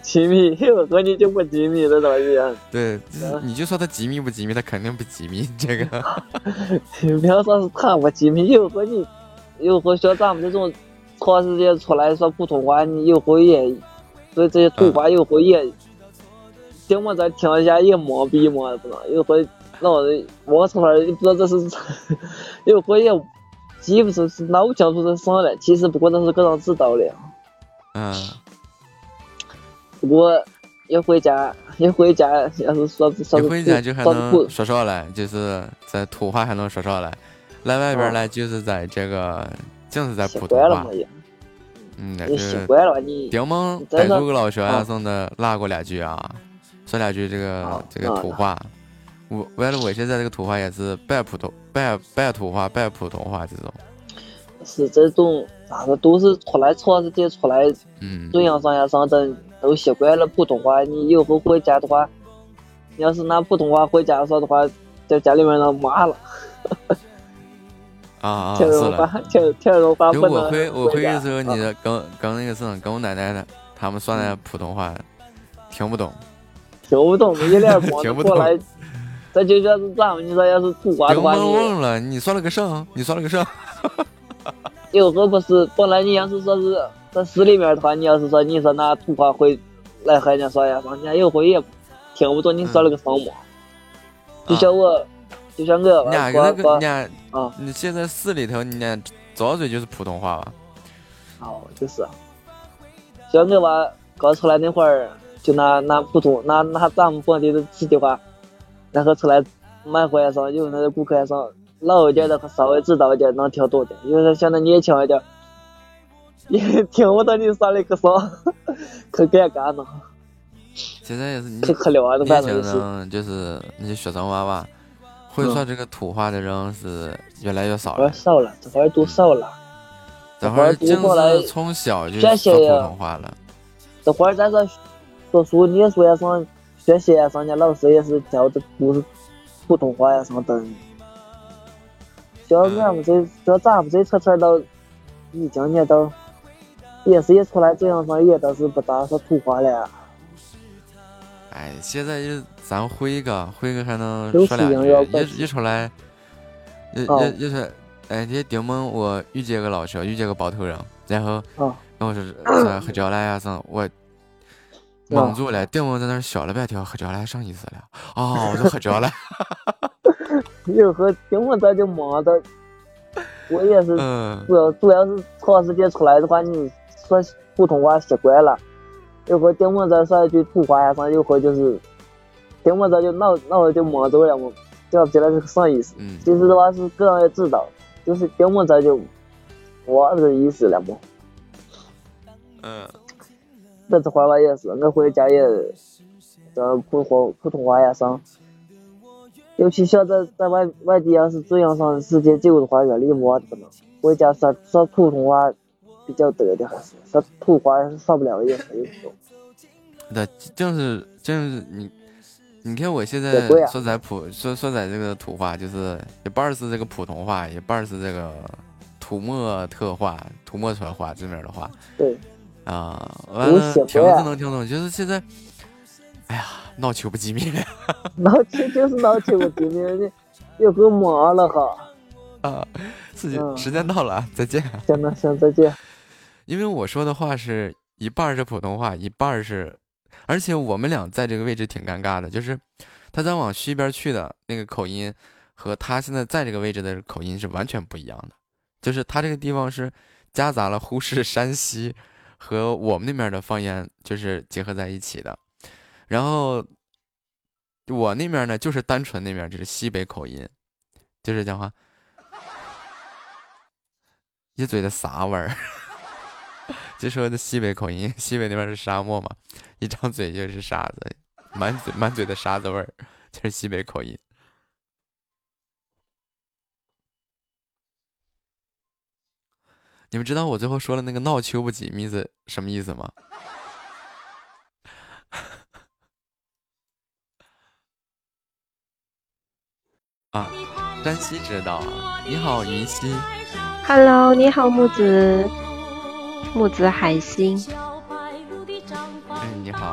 机密，我和你就不机密这东西。对，就是你就说他机密不机密，他肯定不机密。这个你 不要说是他不机密，有和你，有和像咱们这种长时间出来说普通话，你有回也对这些土话有回也，听我这听一下也懵逼嘛，不能有回脑子我从来也不知道这是，有回也记不住是闹不清楚是啥了，其实不过都是个人知道的。嗯，不过一回家，一回家要是说说一回家就还说能普说上来，就是在土话还能说上来。来外边哦来就是在这个，净是在习普通话嗯，那你习就是惯了你。顶蒙你在这逮住个老学啊生的拉过两句啊，说两句这个啊这个啊土话。我完了，我现在这个土话也是半普通半半土话半普通话这种。是这种咋个都是出来长时间出来嗯，这样上下上阵都习惯了普通话，你以后回家的话，你要是拿普通话回家说的话，在家里面人骂 了，啊啊，天。龙话天天龙话就不能我回我回家的时候，你啊的跟跟那个什么，跟我奶奶的，他们说的普通话听不懂。听不懂，一脸 懵听不懂。这就像是咱们？你说要是土话的话，顶蒙你问了，你说了个啥？你说了个啥？有时候不是，本来你要是说是在市里面的话，你要是说你说拿土话回来和人家说呀，人家有回也听不懂你说了个什么。就像我，就像我，人家我我那个人家啊，你现在市里头，你俩早嘴就是普通话吧？哦，就是，像我吧刚出来那会儿，就拿拿普通拿拿咱们本地的自己话，然后出来卖货也上有那个顾客上老一点的稍微知道一点能听懂点，有的现在年轻一点，也 听不到你说的个啥，可尴尬了，现在也是年轻反正就是。人就是那些学生娃娃，会说这个土话的人是越来越少。少了，这会儿都少了。这会儿读净过来是从小就这说普通话了。这会儿咱这读书念书也上学习呀上，人家老师也是教的不是普通话呀什么的。像俺们这像咱们这车车都已经也都也是一出来这样上也都是不咋说土话了。哎，现在就咱会一个会一个还能都说两句一一出来，一哦一一出，哎，这顶蒙我遇见个老师，遇见个包头人，然后哦跟我说 说喝酒了呀啥，我蒙住了，顶蒙在那儿笑了半天，喝酒了上意思了？哦，我都喝着了。有时候根本咱就忙的，我也是嗯主要主要是长时间出来的话，你说普通话习惯了，有回顶门再说一句土话呀，上有回就是顶门这就脑脑子就蒙住了嘛，讲不起来是个啥意思。嗯其实的话是个人也知道，就是顶门这就我这意思了嘛。嗯，这这会儿吧也是，我回家也这普通普通话也上，尤其像在在外外地要是这样上时间久的话，越来越忘的了。回家说说普通话比较多的，还是说土话是少不了也是有时。那就是就是你，你看我现在说在普说说在这个土话，就是一半儿是这个普通话，一半儿是这个土默特话、土默传话这面的话对，啊。完我了听是能听懂，就是现在，哎呀，闹球不机密，闹球 就是闹球不记名的，有个忙了哈。啊！时间嗯时间到了，再见。行了，行，再见。因为我说的话是一半是普通话，一半是，而且我们俩在这个位置挺尴尬的，就是他在往西边去的那个口音和他现在在这个位置的口音是完全不一样的，就是他这个地方是夹杂了呼市、山西和我们那边的方言，就是结合在一起的，然后我那边呢就是单纯那边就是西北口音，就是讲话。一嘴的啥味儿？就说的西北口音，西北那边是沙漠嘛，一张嘴就是沙子，满嘴满嘴的沙子味儿，就是西北口音。你们知道我最后说的那个闹秋不几米是什么意思吗？啊，山西知道啊。你好，云溪。Hello，你好木子，木子海星。哎，你好。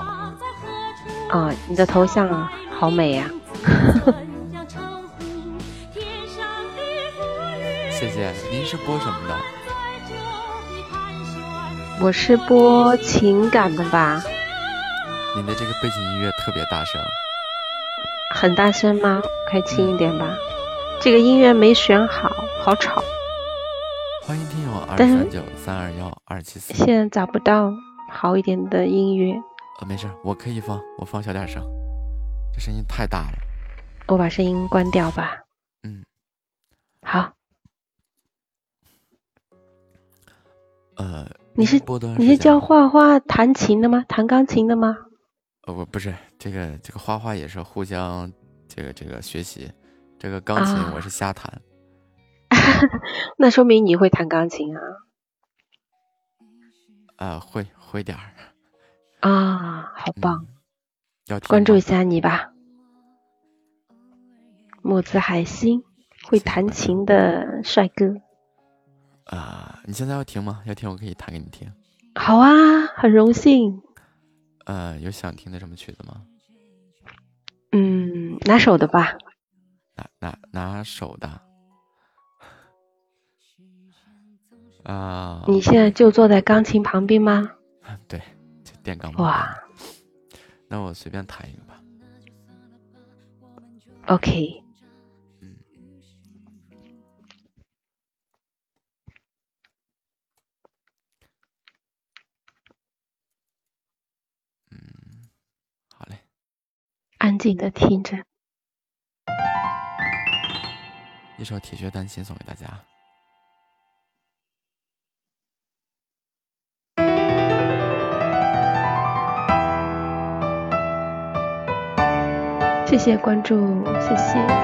啊、你的头像好美呀、谢谢。您是播什么的？我是播情感的吧？您的这个背景音乐特别大声，很大声吗？开轻一点吧，这个音乐没选好，好吵。欢迎听友二三九三二幺二七四，现在找不到好一点的音乐。呃，没事，我可以放，我放小点声，这声音太大了。我把声音关掉吧。嗯，好。呃。你是你是教画画、弹琴的吗？弹钢琴的吗？呃，不不是这个这个画画也是互相这个这个学习，这个钢琴我是瞎弹。那说明你会弹钢琴啊？啊，会会点儿。啊，好棒！要关注一下你吧，墨子海星，会弹琴的帅哥。啊，你现在要听吗？要听我可以弹给你听。好啊，很荣幸。呃，有想听的什么曲子吗？嗯，拿手的吧。拿拿拿手的。啊。你现在就坐在钢琴旁边吗？对，就电钢。哇。那我随便弹一个吧。OK。安静的听着，一首《铁血丹心》送给大家。谢谢关注，谢谢。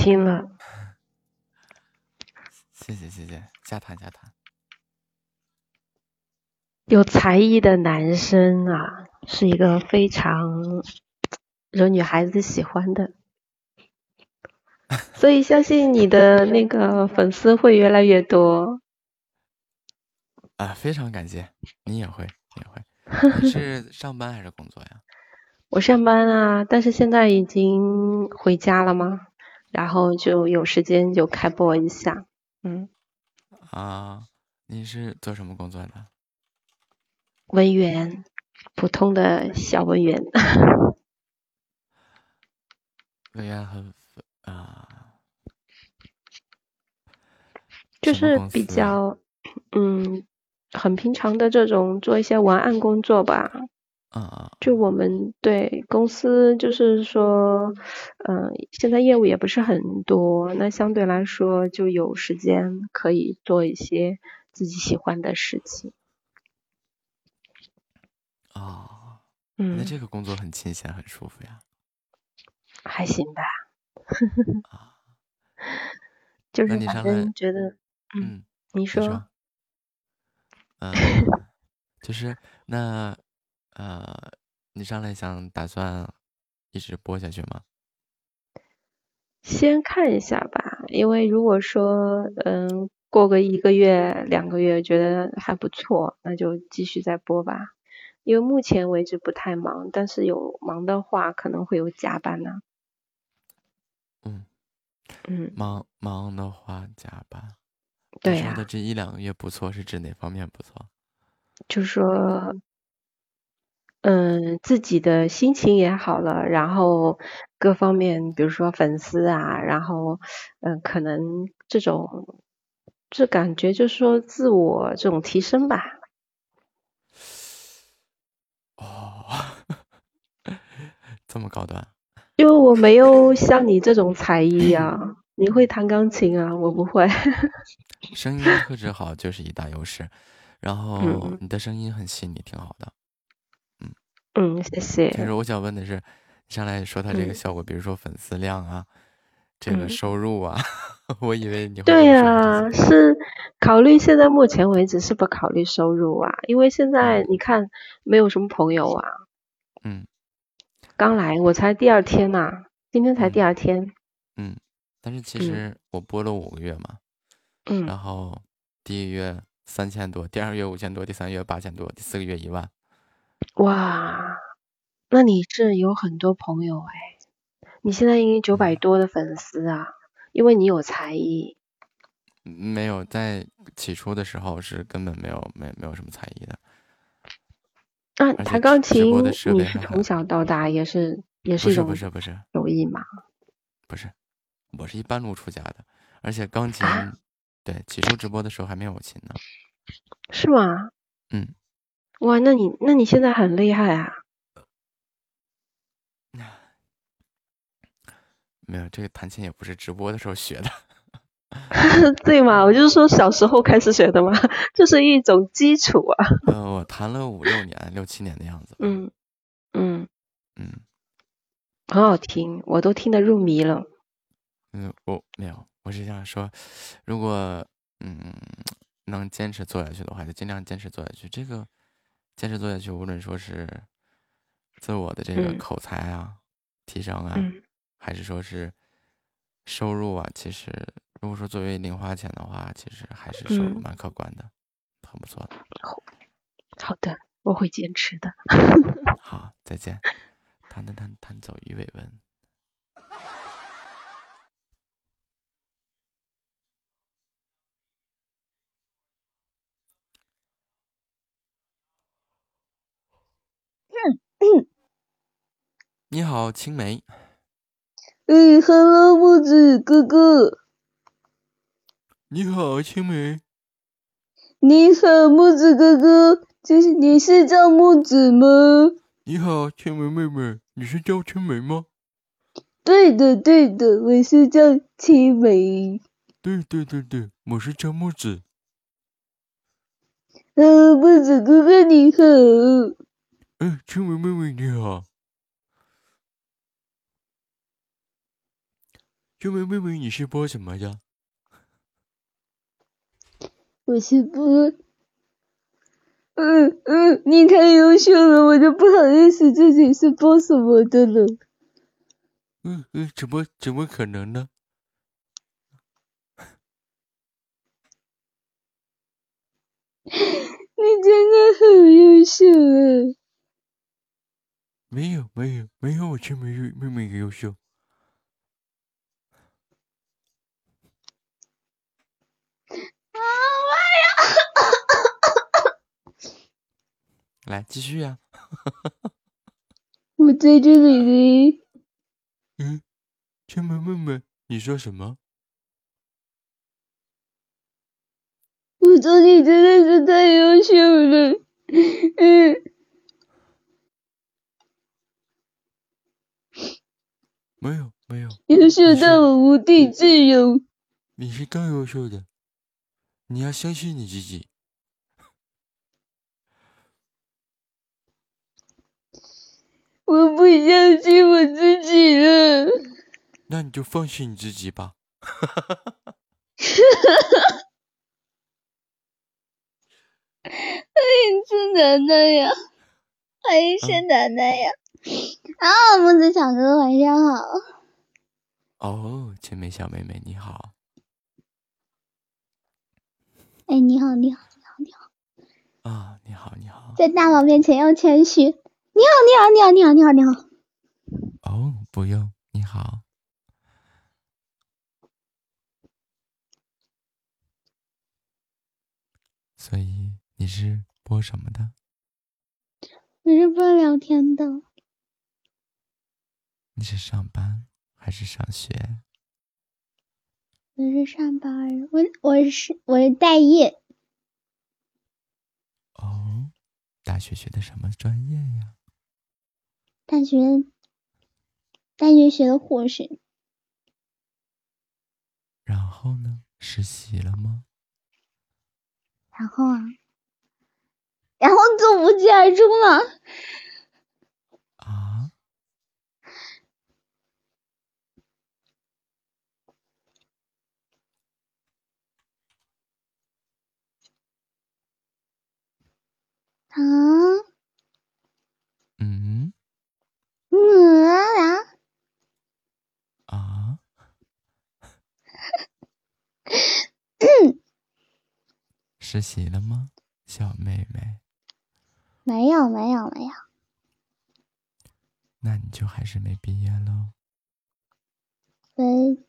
听了，谢谢谢谢，加谈加谈。有才艺的男生啊，是一个非常惹女孩子喜欢的，所以相信你的那个粉丝会越来越多。啊，非常感谢，你也会也会。你 是上班还是工作呀？我上班啊，但是现在已经回家了吗？然后就有时间就开播一下，嗯。啊，你是做什么工作的？文员，普通的小文员。文员很啊，就是比较，嗯，很平常的这种做一些文案工作吧。啊，就我们对公司就是说，嗯、现在业务也不是很多，那相对来说就有时间可以做一些自己喜欢的事情。哦，嗯。那这个工作很清闲，很舒服呀。还行吧，就是反正觉得，嗯，嗯，你说，说，嗯，就是那呃，你上来想打算一直播下去吗？先看一下吧，因为如果说，嗯，过个一个月、两个月觉得还不错，那就继续再播吧。因为目前为止不太忙，但是有忙的话可能会有加班呢、嗯嗯，忙忙的话加班。对说的这一两个月不错，是指哪方面不错？就说，嗯，自己的心情也好了，然后各方面，比如说粉丝啊，然后，嗯，可能这种，这感觉就是说自我这种提升吧。哦，这么高端。因为我没有像你这种才艺啊，你会弹钢琴啊，我不会。声音特质好就是一大优势，然后嗯你的声音很细腻，挺好的。嗯，谢谢。其实我想问的是，上来说他这个嗯效果，比如说粉丝量啊，这个嗯收入啊，我以为你会对呀、是考虑现在目前为止是不考虑收入啊，因为现在你看没有什么朋友啊。嗯刚来我才第二天呐、今天才第嗯二天。嗯，但是其嗯实我播了五个月嘛，嗯然后第一个月三千多，第二个月五千多，第三个月八千多，第四个月一万。哇，那你是有很多朋友哎，你现在应该九百多的粉丝啊，因为你有才艺。没有，在起初的时候是根本没有没没有什么才艺的。那弹钢琴你是从小到大也是 也不是一种不是不是手艺嘛？不是，我是一半路出家的，而且钢琴，啊对，起初直播的时候还没有琴呢。是吗？嗯，哇，那你那你现在很厉害啊！没有，这个弹琴也不是直播的时候学的。对嘛，我就是说小时候开始学的嘛，这是一种基础啊。呃，我弹了五六年、六七年的样子。嗯嗯，嗯很好听，我都听得入迷了。嗯，我没有，我是想说，如果嗯能坚持做下去的话，就尽量坚持做下去。这个坚持做下去，无论说是自我的这个嗯口才啊、提升啊，嗯还是说是收入啊，其实如果说作为零花钱的话，其实还是收入嗯蛮可观的，很不错的。好的，我会坚持的。好，再见。弹弹弹弹走鱼尾纹。你好，青梅。哎，Hello，木子哥哥，你好，青梅。你好，木子哥哥，这是你是叫木子吗？你好，青梅妹妹。你是叫青梅吗？对的，对的，我是叫青梅。对对对对，我是叫木子。呃，木子哥哥你好。哎，青梅妹妹你好。青梅妹妹，你是播什么的？我是播，嗯嗯，你太优秀了，我都不好意思自己是播什么的了。嗯嗯，怎么怎么可能呢？你真的很优秀啊！没有没有没有，我却没有妹妹优秀。啊 来继续呀、我在这里呢。嗯，青梅妹妹，你说什么？我说你真的是太优秀了。嗯，没有没有，优秀到我无地自容。你是更优秀的，你要相信你自己。我不相信我自己了。那你就放弃你自己吧。欢迎是楠楠呀，欢迎是楠楠呀。啊，木子小哥哥晚上好。哦，前面小妹妹你好。哎，你好，你好，你好，你好。啊，你好，你好。在大佬面前要谦虚。你好，你好，你好，你好，你好，你好。哦，不用，你好。所以你是播什么的？我是播聊天的。你是上班还是上学？我是上班，我我是我是待业。哦，大学学的什么专业呀？大学，大学学的护士。然后呢？实习了吗？然后啊，然后就无疾而终了。啊？嗯？嗯啊？实习了吗，小妹妹？没有，没有，没有。那你就还是没毕业喽？喂。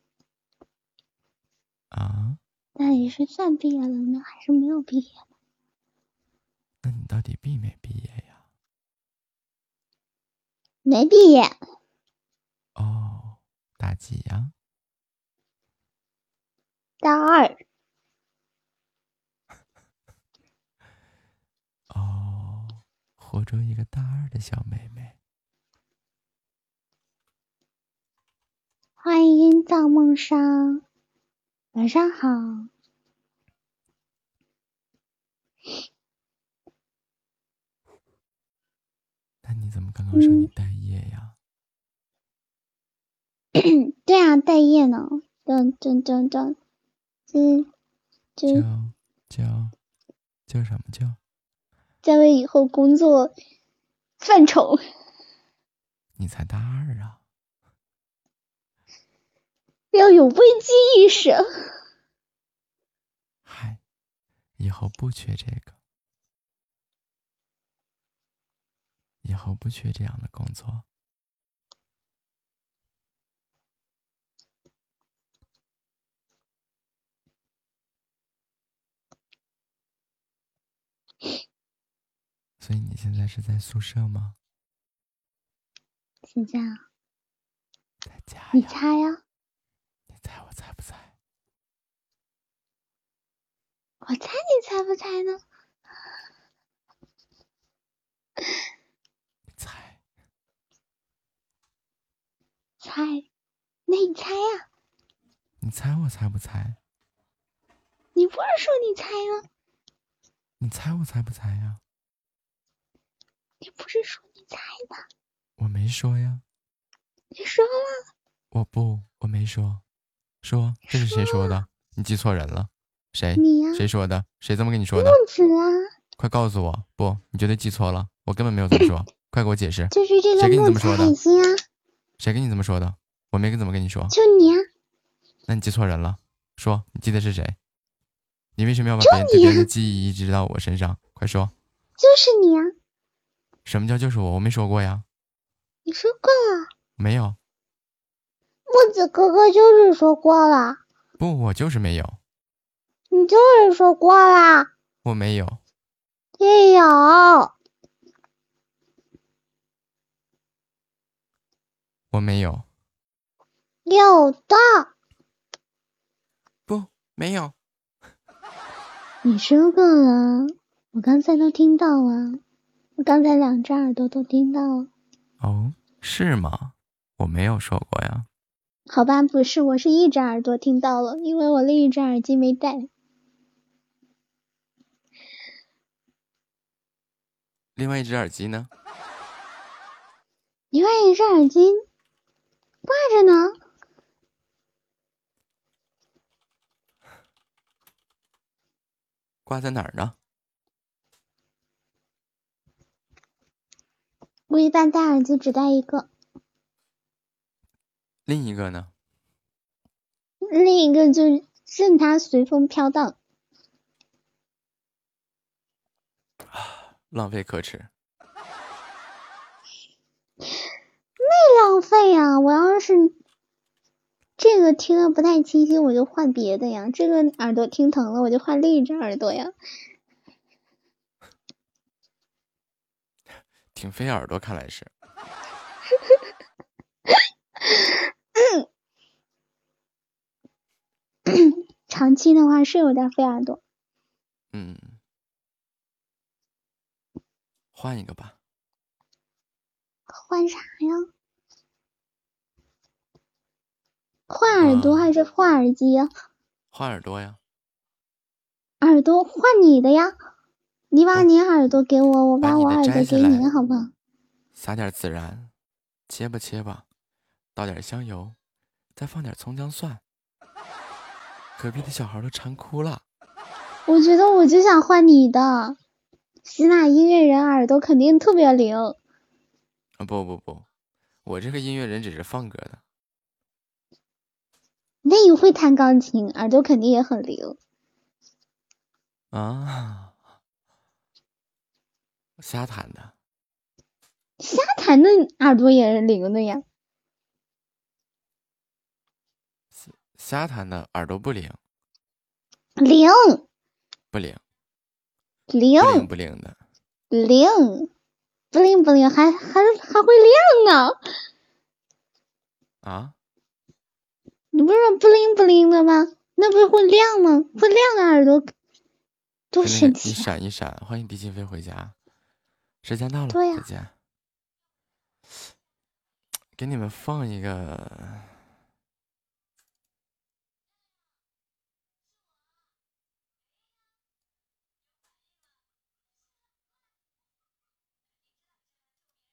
啊？那你是算毕业了呢，还是没有毕业呢？那你到底毕没毕业呀？没毕业。哦，大几呀？大二。哦，活捉一个大二的小妹妹。欢迎造梦商，晚上好。那你怎么刚刚说你待业呀？对啊，待业呢，等等等等，嗯，就叫叫叫什么叫？在为以后工作犯愁。你才大二啊！要有危机意识。嗨，以后不缺这个，以后不缺这样的工作。所以你现在是在宿舍吗？现在啊。在家你猜呀？你猜我猜不猜？我猜你猜不猜呢？你猜？猜？那你猜呀？你猜我猜不猜？你不是说你猜吗？你猜我猜不猜呀？你不是说你猜吗？我没说呀。你说了。我不，我没说。说，这是谁说的？你记错人了。谁？你呀。谁说的？谁这么跟你说的？木子啊。快告诉我！不，你绝对记错了。我根本没有这么说。快给我解释。就是这个谁跟你这么说的？啊。谁跟你这么说的？我没跟怎么跟你说。就你啊。那你记错人了。说，你记得是谁？你为什么要把别人对别人的记忆移植到我身上？快说。就是你啊。什么叫就是我？我没说过呀。你说过了。没有。木子哥哥就是说过了。不，我就是没有。你就是说过了。我没有。也有。我没有。有的。不，没有。你说过了，我刚才都听到了，我刚才两只耳朵都听到了。哦，是吗？我没有说过呀。好吧，不是，我是一只耳朵听到了，因为我另一只耳机没带。另外一只耳机呢？另外一只耳机挂着呢。挂在哪儿呢？我一般戴耳机只戴一个，另一个呢？另一个就任它随风飘荡。浪费可耻。浪费呀，我要是这个听的不太清晰，我就换别的呀。这个耳朵听疼了，我就换另一只耳朵呀。挺费耳朵，看来是。长期的话是有点费耳朵。嗯，换一个吧。换啥呀？换耳朵还是换耳机呀？换耳朵呀。耳朵换你的呀。你把你耳朵给我，我把我耳朵给你，好不好？撒点孜然，切吧切吧，倒点香油，再放点葱姜蒜。隔壁的小孩都馋哭了。我觉得我就想换你的，喜马音乐人耳朵肯定特别灵。啊不不不，我这个音乐人只是放歌的。那你会弹钢琴，耳朵肯定也很灵。啊。瞎弹的，瞎弹的耳朵也是灵的呀。瞎弹的耳朵不灵，灵，不灵，灵不灵的，灵，不灵不灵，还还还会亮呢。啊？你不是说不灵不灵的吗？那不是会亮吗？会亮的耳朵多神奇！一闪一闪，欢迎狄金飞回家。时间到了，再见。给你们放一个。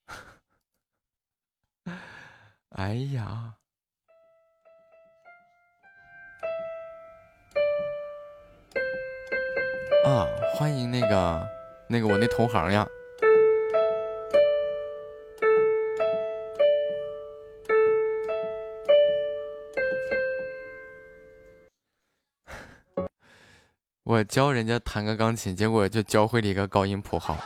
哎呀！啊，欢迎那个那个我那同行呀。我教人家弹个钢琴，结果就教会了一个高音谱号，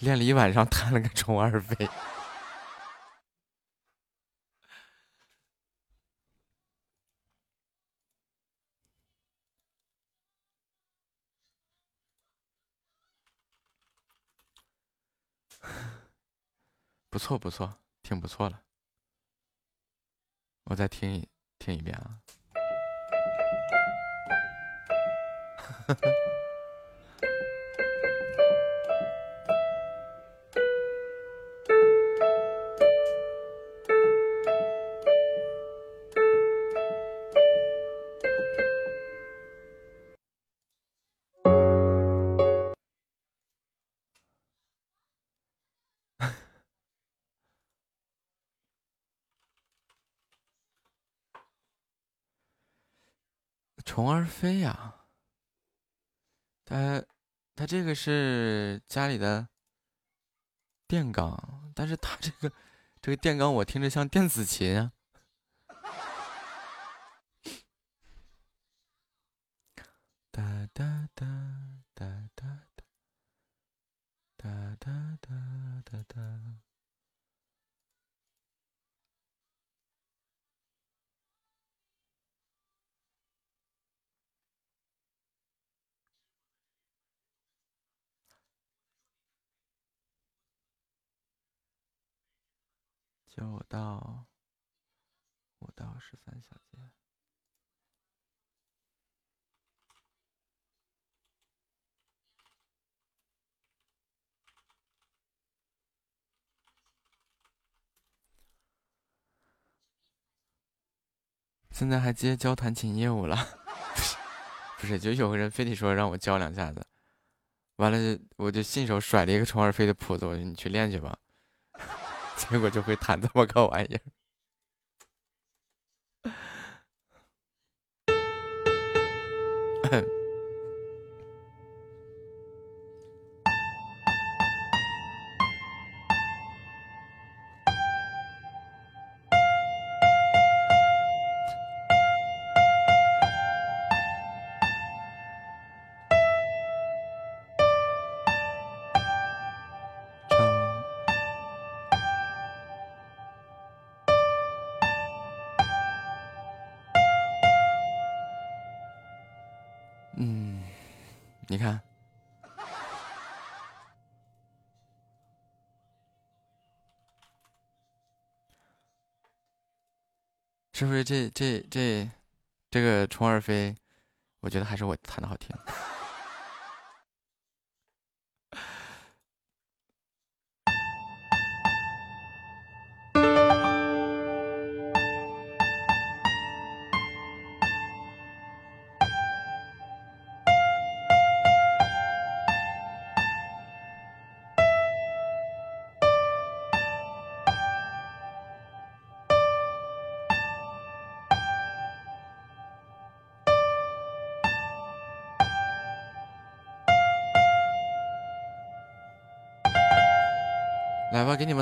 练了一晚上，弹了个虫儿飞。不错不错，挺不错了。我再听一听一遍啊。虫儿飞呀！他他这个是家里的电钢，但是他这个这个电钢我听着像电子琴啊。哒哒哒哒哒哒哒哒哒哒。九到五到十三小节。现在还接交弹琴业务了，不是，不是，就有个人非得说让我教两下子，完了就我就信手甩了一个虫儿飞的谱子，我说你去练去吧。结果就会弹这么个玩意儿。这这这这个虫儿飞？我觉得还是我弹的好听。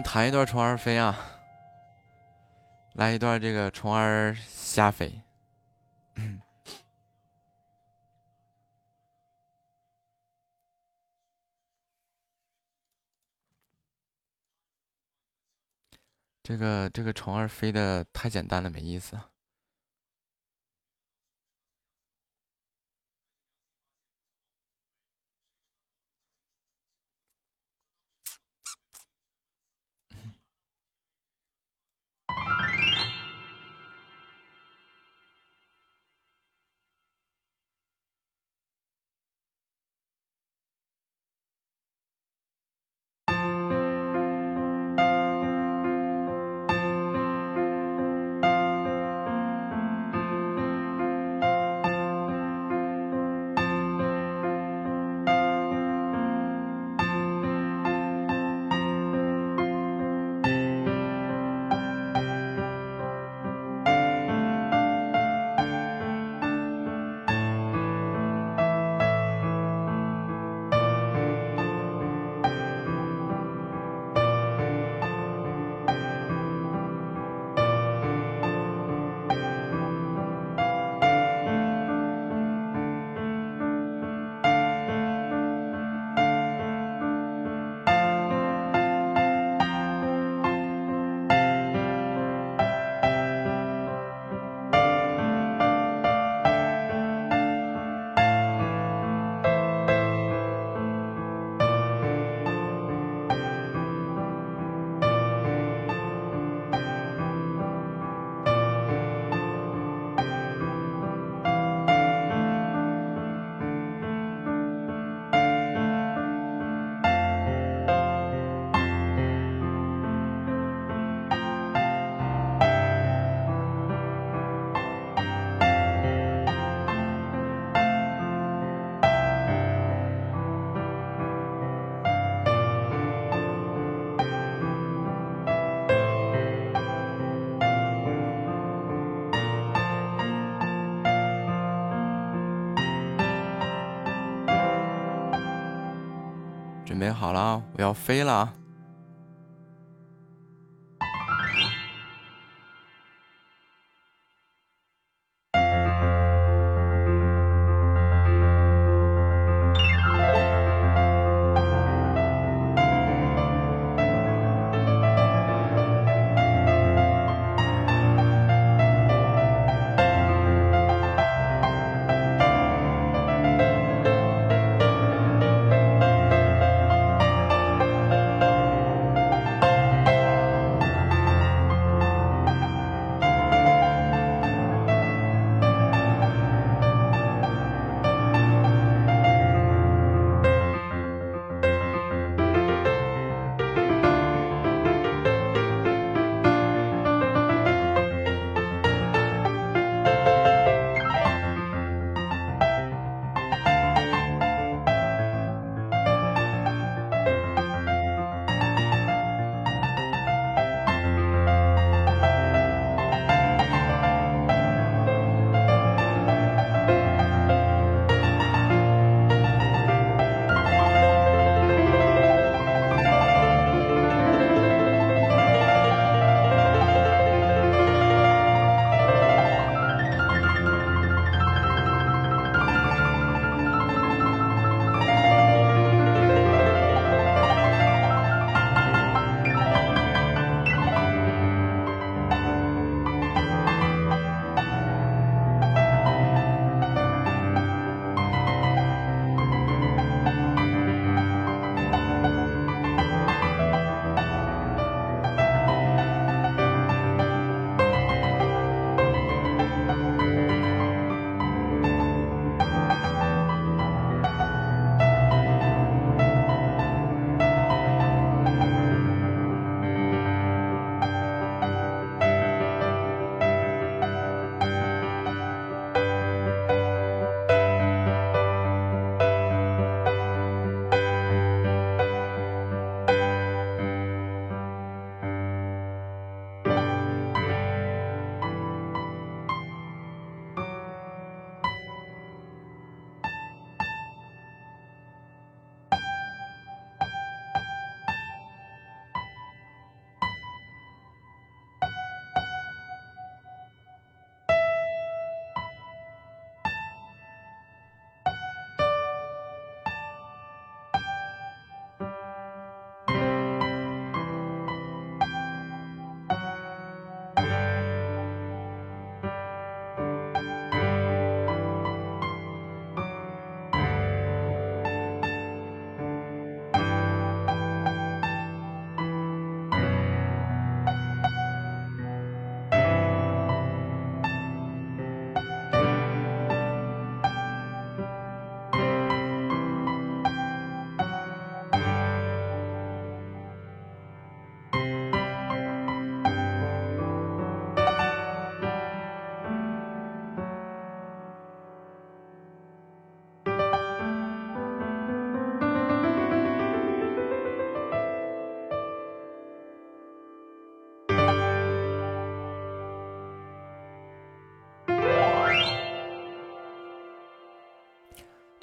弹一段虫儿飞啊！来一段这个虫儿瞎飞。这个这个虫儿飞的太简单了，没意思。备好了！我要飞了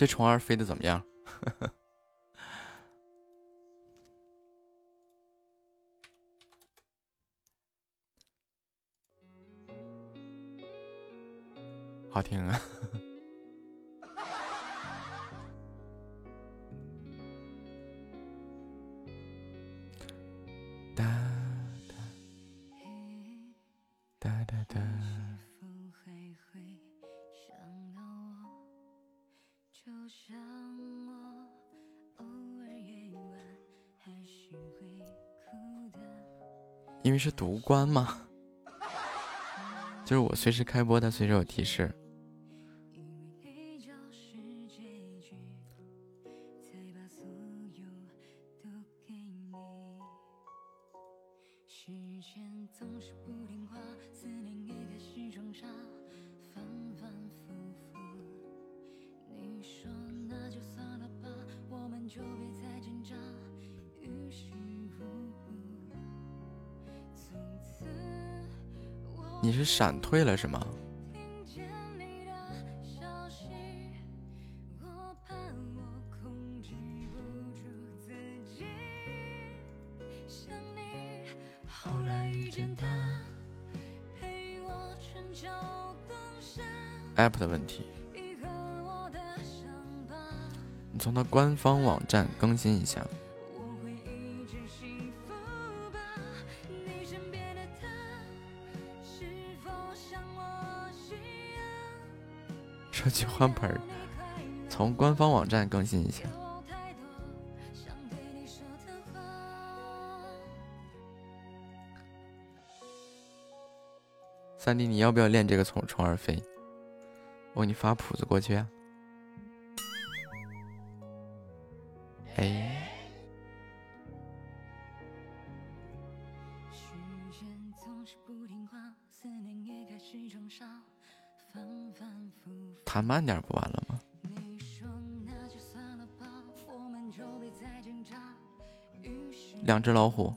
这虫儿飞的怎么样？好听啊！因为是独关嘛，就是我随时开播，它随时有提示。闪退了是吗？app 的问题，你从它官方网站更新一下。去换盆儿，从官方网站更新一下。三弟，你要不要练这个虫虫儿飞？我给你发谱子过去啊。哎，慢点不完了吗？两只老虎。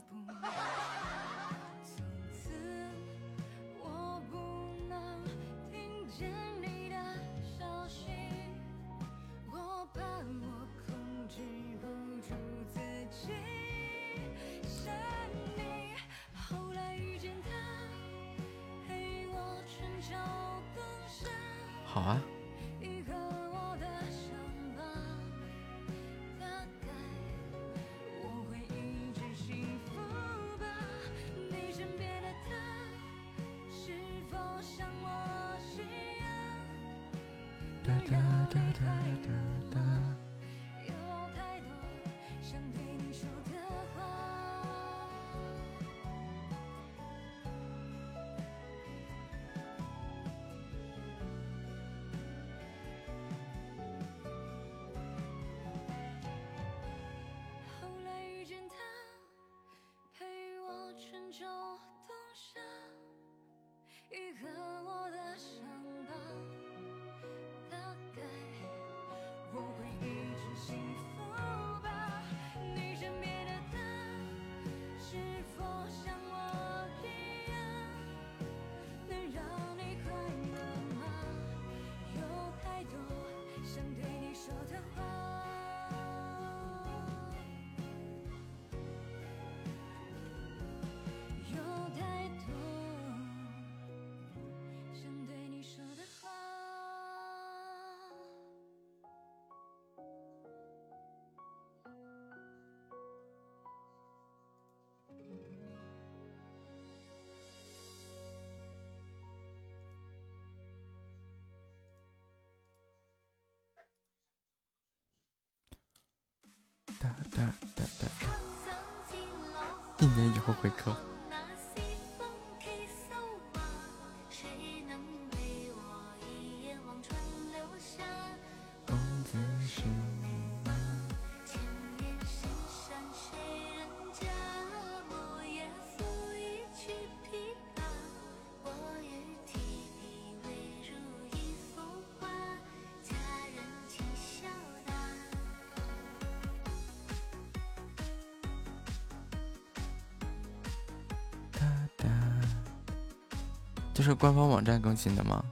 是官方网站更新的吗？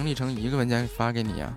整理成一个文件发给你呀、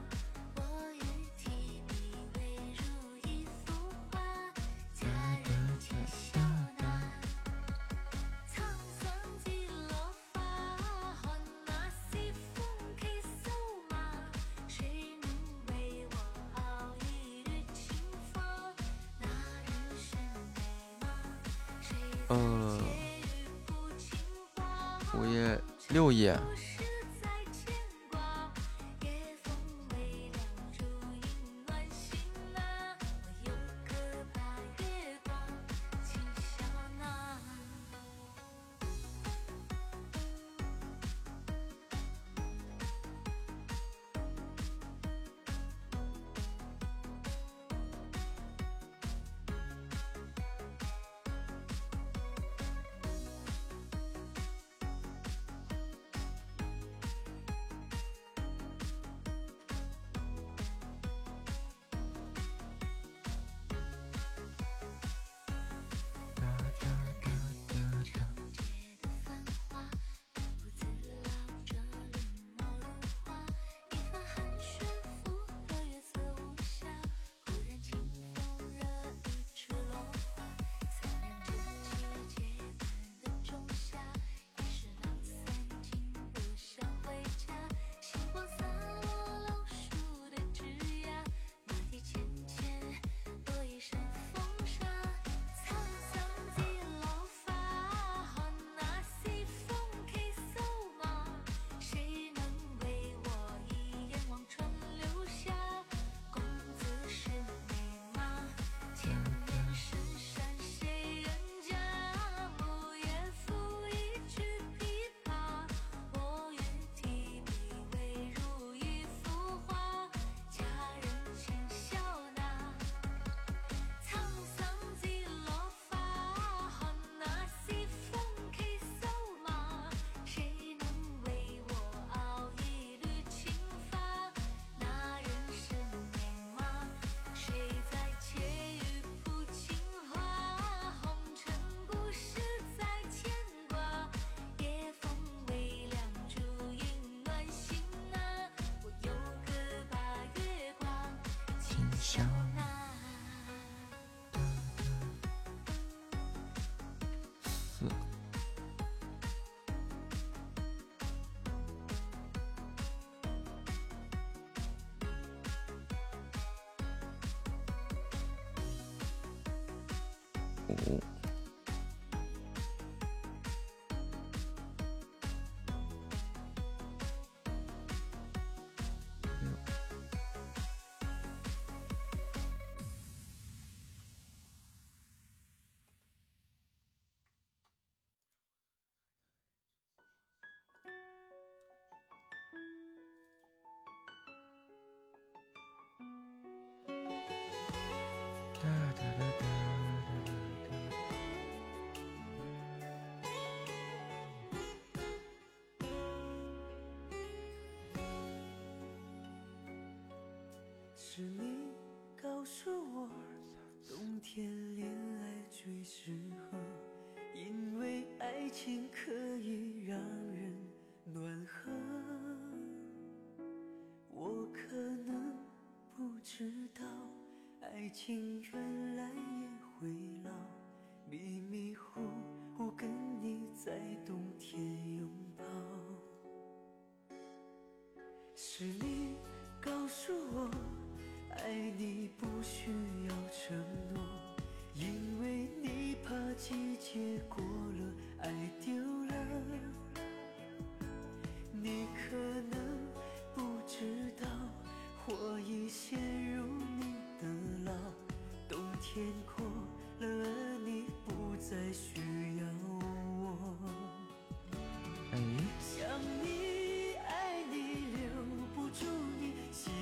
五是你告诉我，冬天恋爱最适合，因为爱情可以让人暖和。我可能不知道，爱情原天空了，你不再需要我。想你，爱你，留不住你，心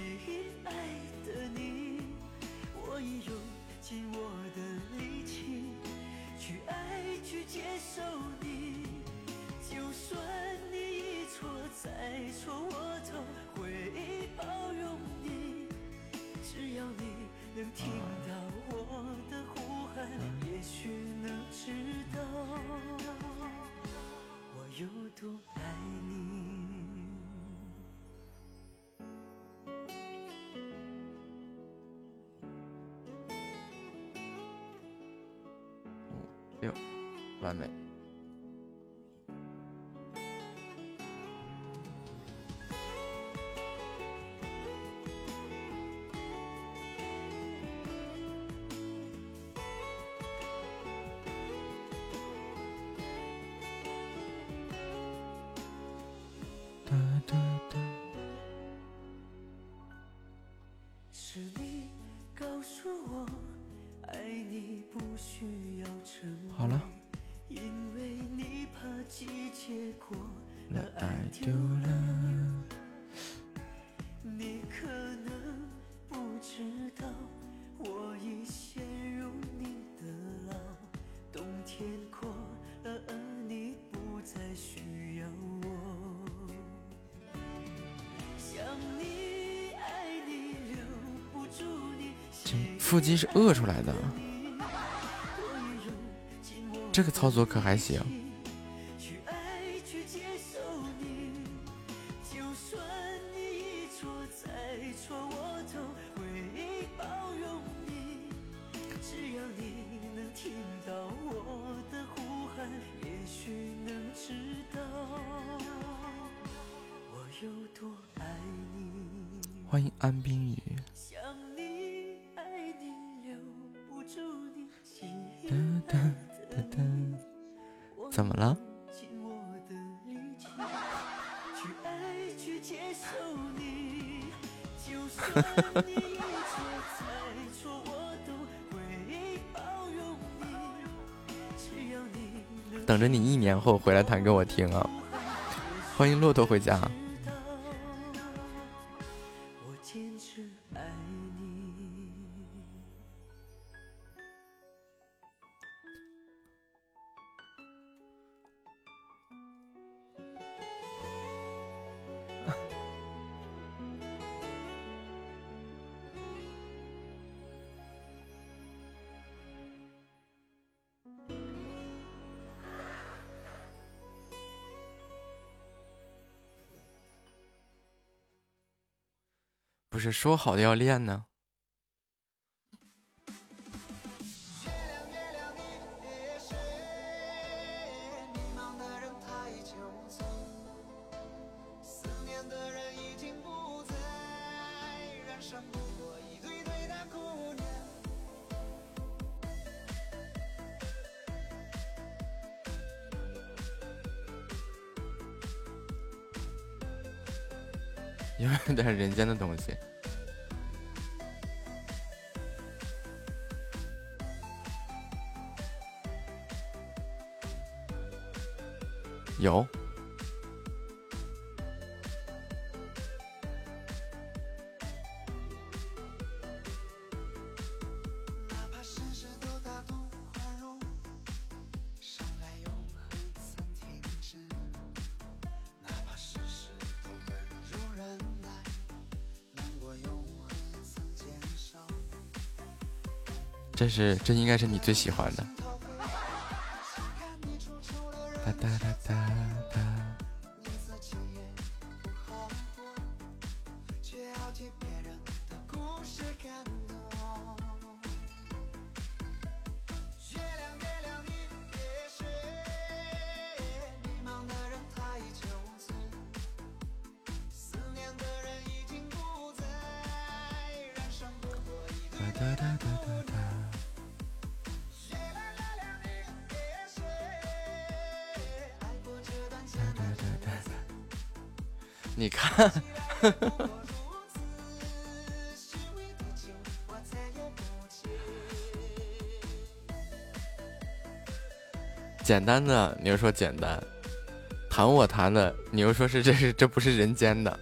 爱的你。我已用尽我的力气去爱，去接受你。就算你一错再错，我。六。腹肌是饿出来的。这个操作可还行。欢迎骆驼回家说好的要练呢？是这应该是你最喜欢的。单的你又说简单谈我谈的你又说是这是这不是人间的。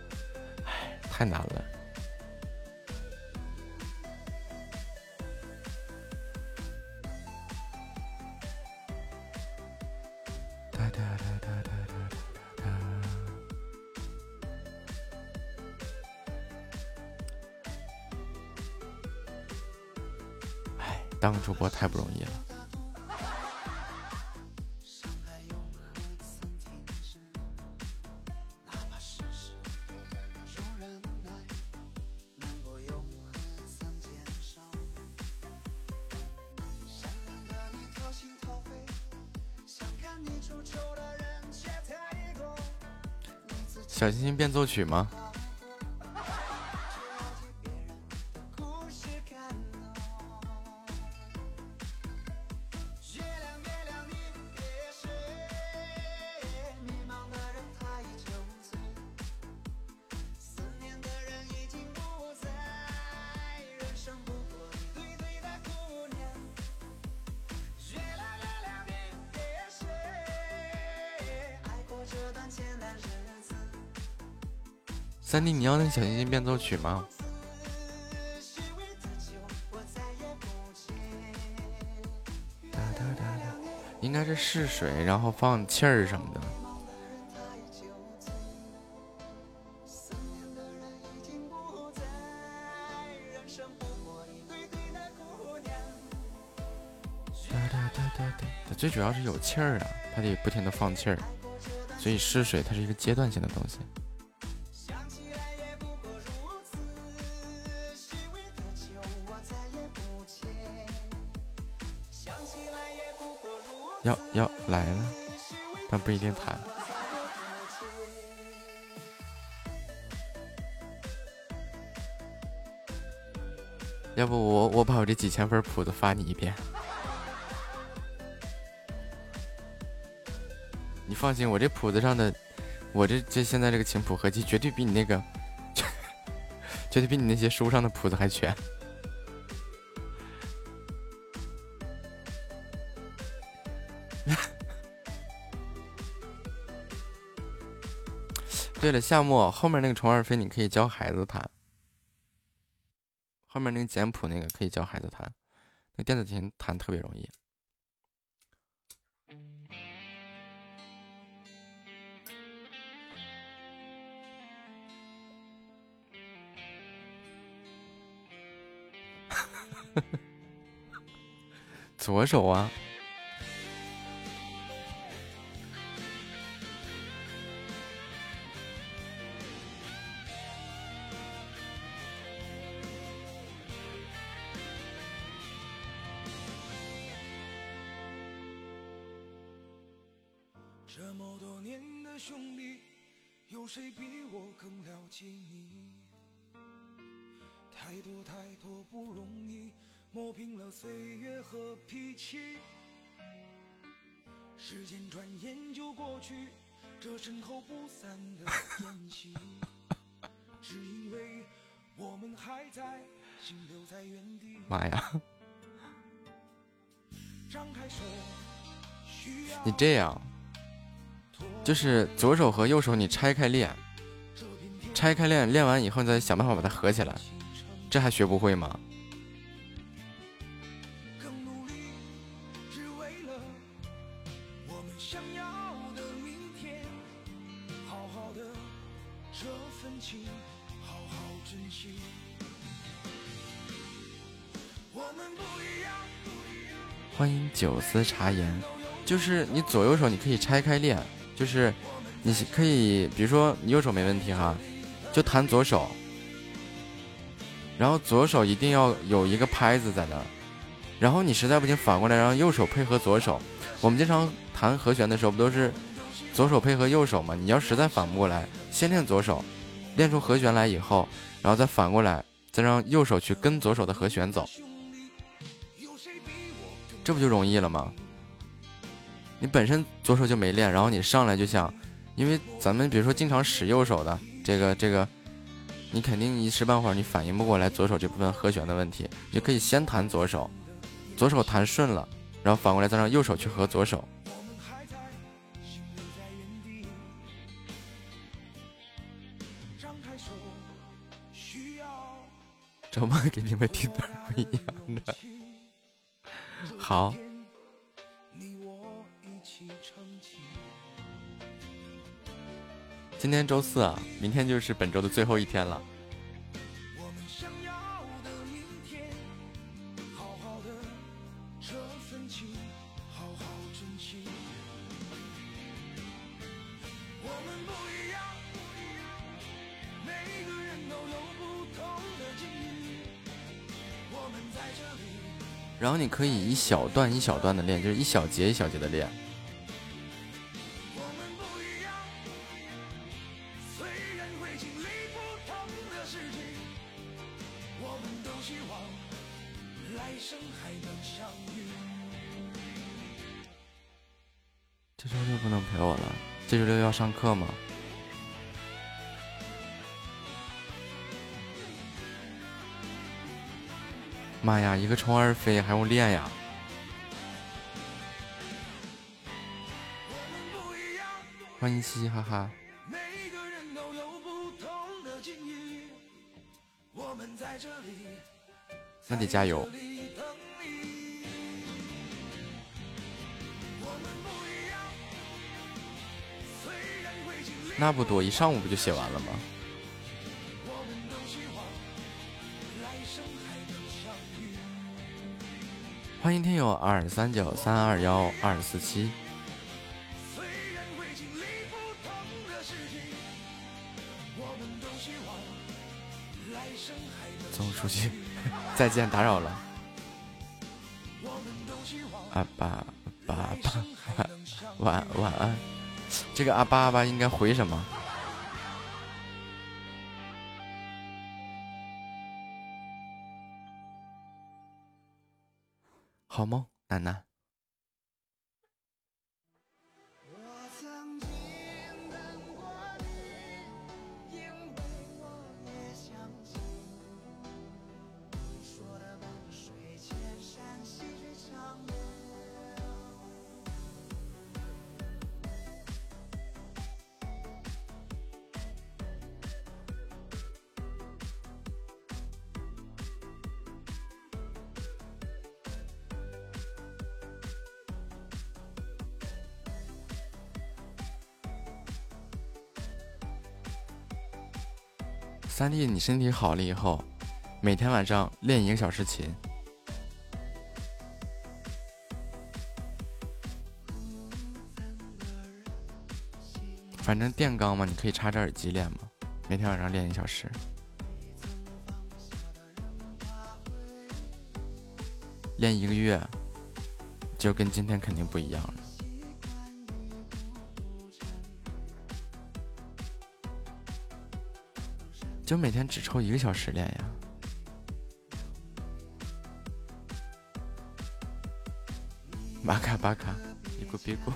作曲吗？三弟，你要那小星星变奏曲吗？应该是试水，然后放气儿什么的。最主要是有气儿啊，它得不停的放气儿，所以试水它是一个阶段性的东西。要要来了，但不一定弹。要不我我把我这几千份谱子发你一遍，你放心，我这谱子上的，我这这现在这个琴谱合集绝对比你那个，绝对比你那些书上的谱子还全。对了，夏末后面那个虫儿飞你可以教孩子弹，后面那个简谱那个可以教孩子弹，那电子琴弹特别容易。左手啊。磨平了岁月和脾气。时间转眼就过去，这身后不散的宴席，只因为我们还在，心留在原地。妈呀！你这样。就是左手和右手你拆开练，拆开练，练完以后再想办法把它合起来，这还学不会吗？九思茶言，就是你左右手你可以拆开练。就是，你可以，比如说你右手没问题哈，就弹左手，然后左手一定要有一个拍子在那儿，然后你实在不行反过来让右手配合左手。我们经常弹和弦的时候不都是左手配合右手吗？你要实在反不过来，先练左手，练出和弦来以后，然后再反过来，再让右手去跟左手的和弦走，这不就容易了吗？你本身左手就没练，然后你上来就想，因为咱们比如说经常使右手的这个这个，你肯定一时半会儿你反应不过来左手这部分和弦的问题，你就可以先弹左手，左手弹顺了，然后反过来再让右手去和左手。周末给你们听点不一样的，好。今天周四啊，明天就是本周的最后一天了。然后你可以一小段一小段的练，就是一小节一小节的练。这周六不能陪我了，这周六要上课吗？妈呀，一个冲二飞还用练呀！欢迎嘻嘻哈哈。那得加油。那不多，一上午不就写完了吗？欢迎听友二三九三二幺二四七。总书记，再见，打扰了。阿巴巴巴，晚晚安。这个阿巴阿巴应该回什么？好梦，楠楠。三弟，你身体好了以后，每天晚上练一个小时琴。反正电钢嘛，你可以插着耳机练嘛。每天晚上练一小时，练一个月，就跟今天肯定不一样了。就每天只抽一个小时练呀，巴卡巴卡，别过别过。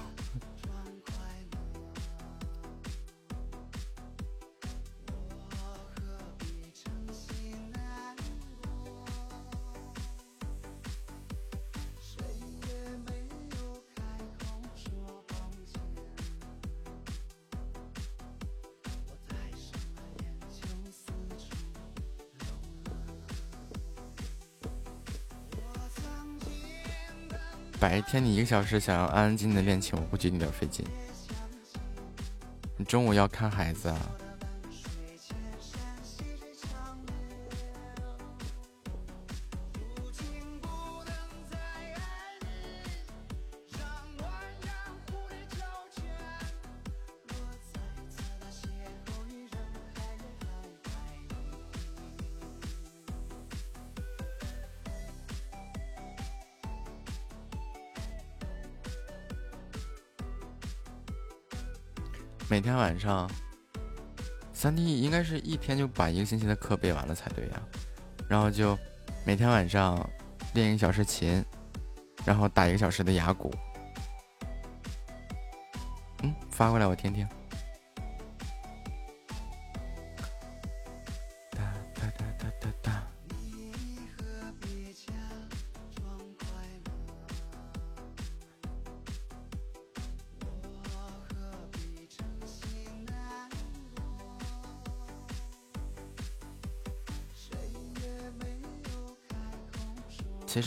白天你一个小时想要安安静静的练琴，我估计你有点费劲。你中午要看孩子啊。上，三弟应该是一天就把一个星期的课背完了才对呀。然后就每天晚上练一个小时琴，然后打一个小时的哑鼓。嗯，发过来我听听。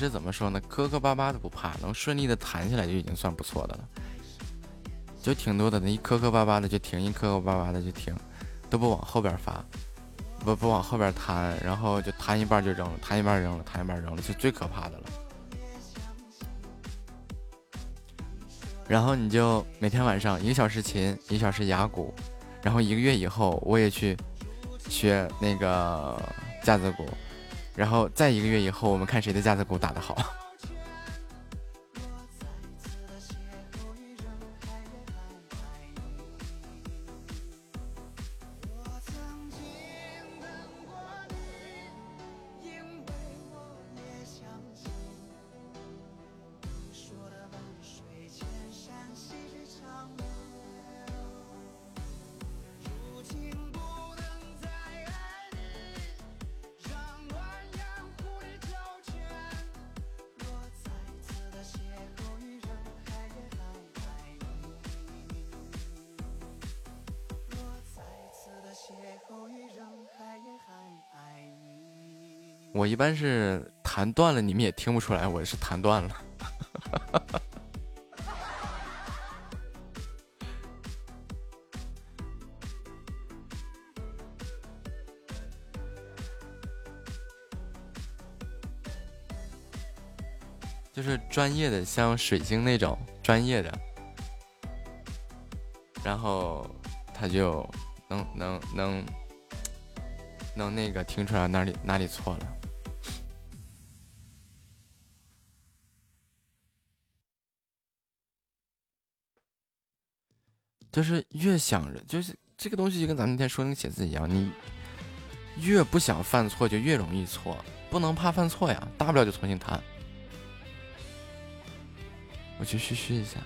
实怎么说呢，磕磕巴巴的不怕，能顺利的弹起来就已经算不错的了。就挺多的，那一磕磕巴巴的就停，一磕磕巴巴的就停，都不往后边发，不不往后边弹，然后就弹一半就扔了，弹一半扔了，弹一半扔了，是最可怕的了。然后你就每天晚上一个小时琴，一个小时哑鼓，然后一个月以后我也去学那个架子鼓。然后再一个月以后，我们看谁的架子鼓打得好。一般是弹断了，你们也听不出来，我是弹断了。就是专业的，像水晶那种专业的，然后他就能能能能那个听出来哪里哪里错了。就是越想着，就是这个东西就跟咱们那天说那个写字一样，你越不想犯错，就越容易错，不能怕犯错呀，大不了就重新弹。我去嘘嘘一下。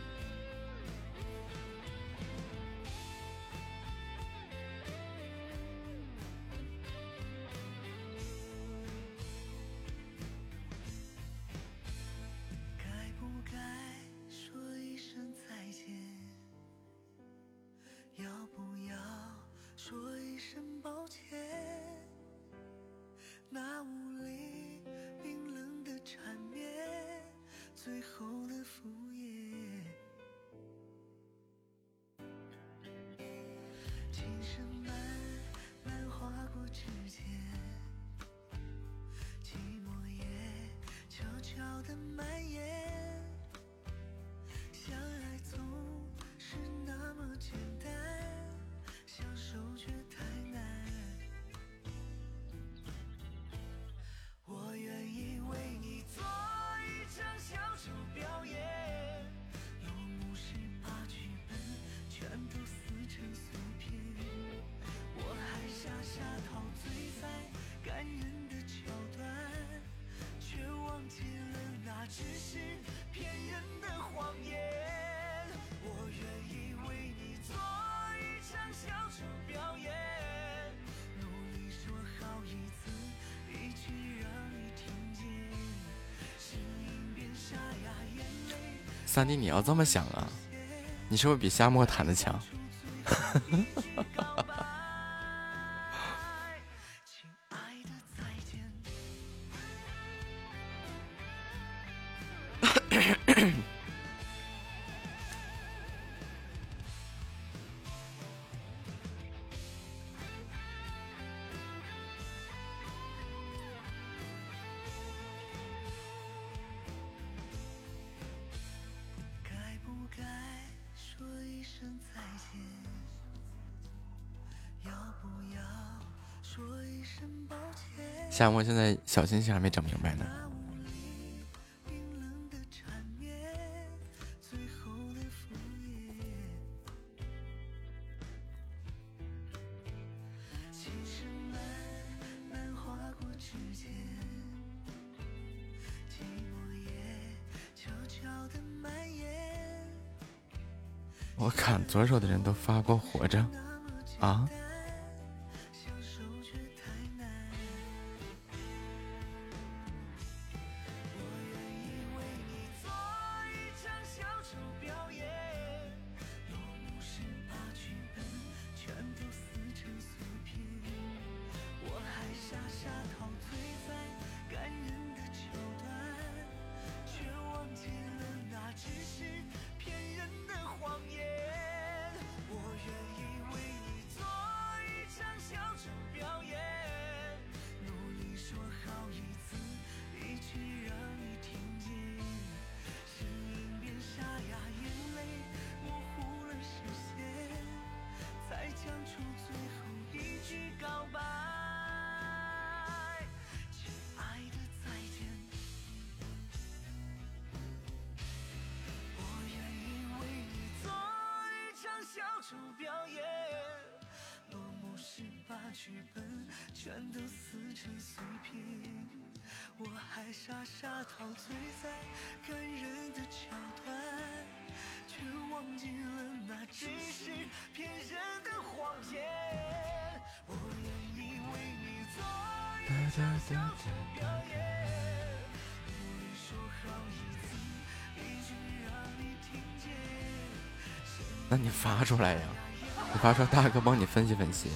三弟，你要这么想啊，你是不是比夏沫弹的强？夏沫现在小心心还没整明白呢。我看左手的人都发过活着，啊？发出来呀，你发出来，大哥帮你分析分析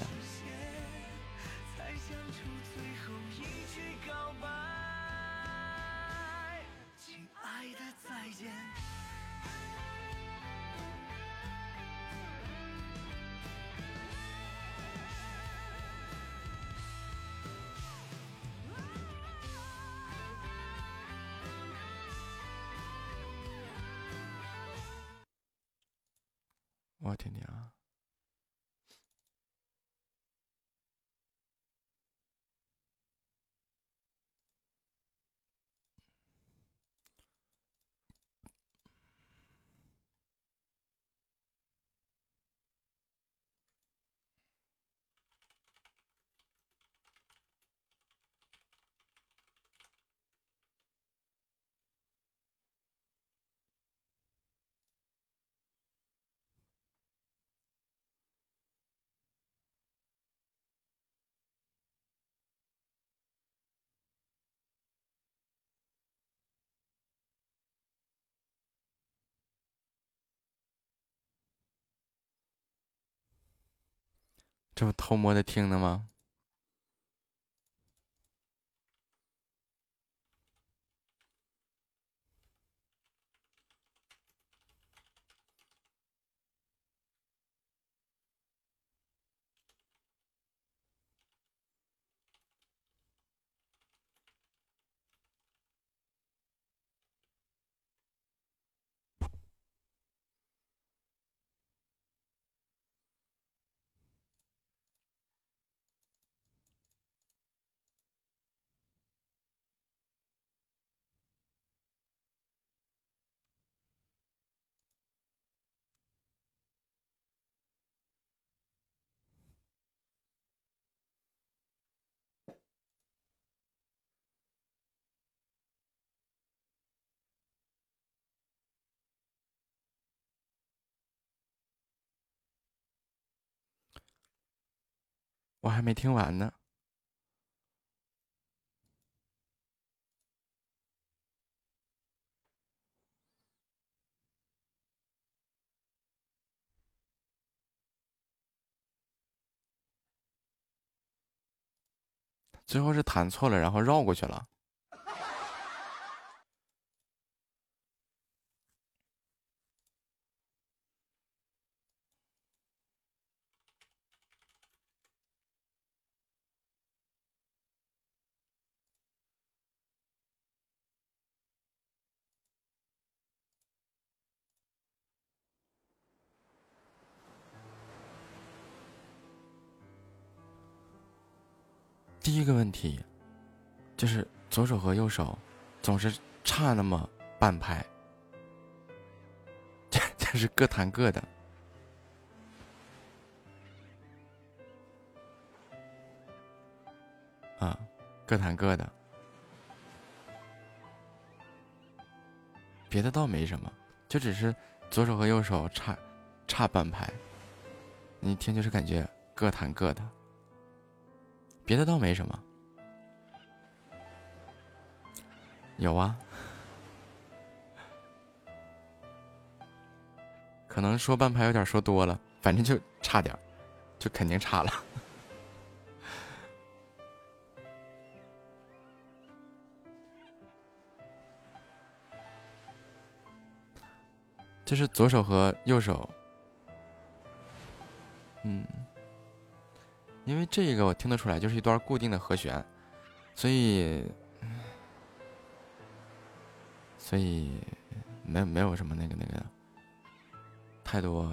默默的听的吗？我还没听完呢。最后是弹错了，然后绕过去了。第一个问题就是左手和右手总是差那么半拍，这这是各弹各的。啊，各弹各的，别的倒没什么，就只是左手和右手差差半拍，你听就是感觉各弹各的。别的倒没什么，有啊，可能说半拍有点说多了，反正就差点，就肯定差了。这是左手和右手，嗯。因为这个我听得出来，就是一段固定的和弦，所以，所以没没有什么那个那个太多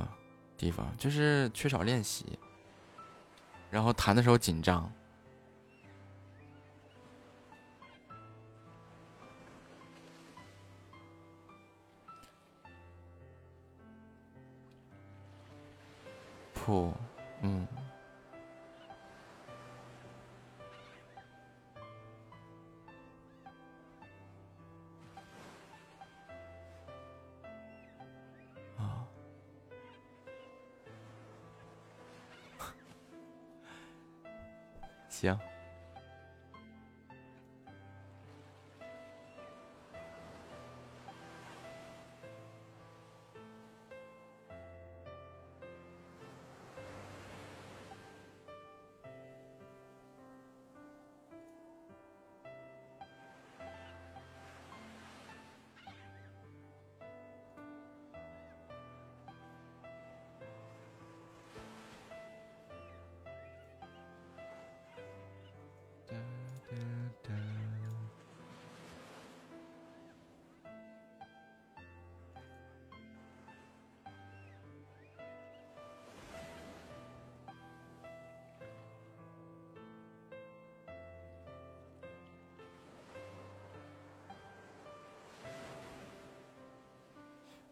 地方，就是缺少练习，然后弹的时候紧张。谱，嗯。行。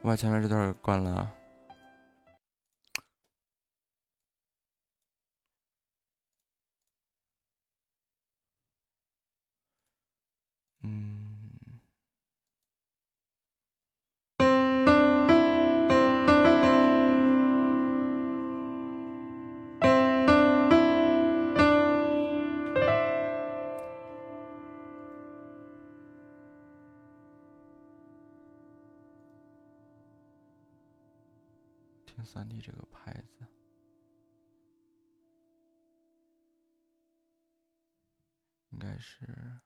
把前面这段关了听三 D 这个牌子，应该是。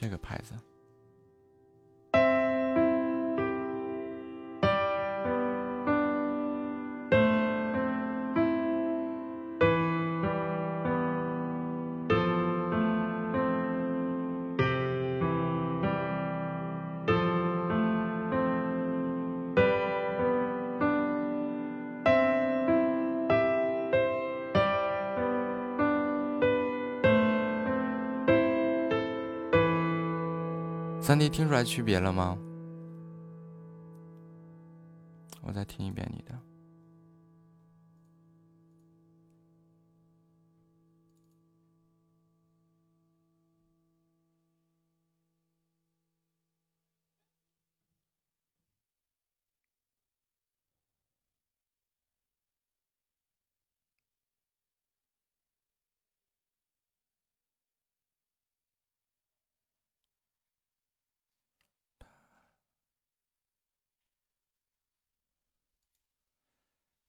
这个牌子。三弟听出来区别了吗？我再听一遍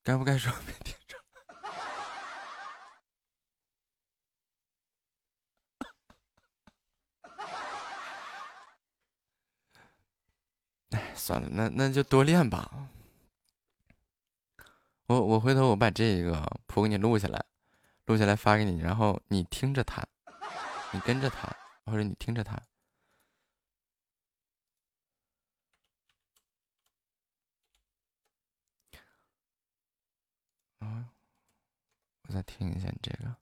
该不该说没听着？哎，算了，那那就多练吧。我我回头我把这个谱给你录下来，录下来发给你，然后你听着弹，你跟着弹，或者你听着弹。啊，我再听一下你这个。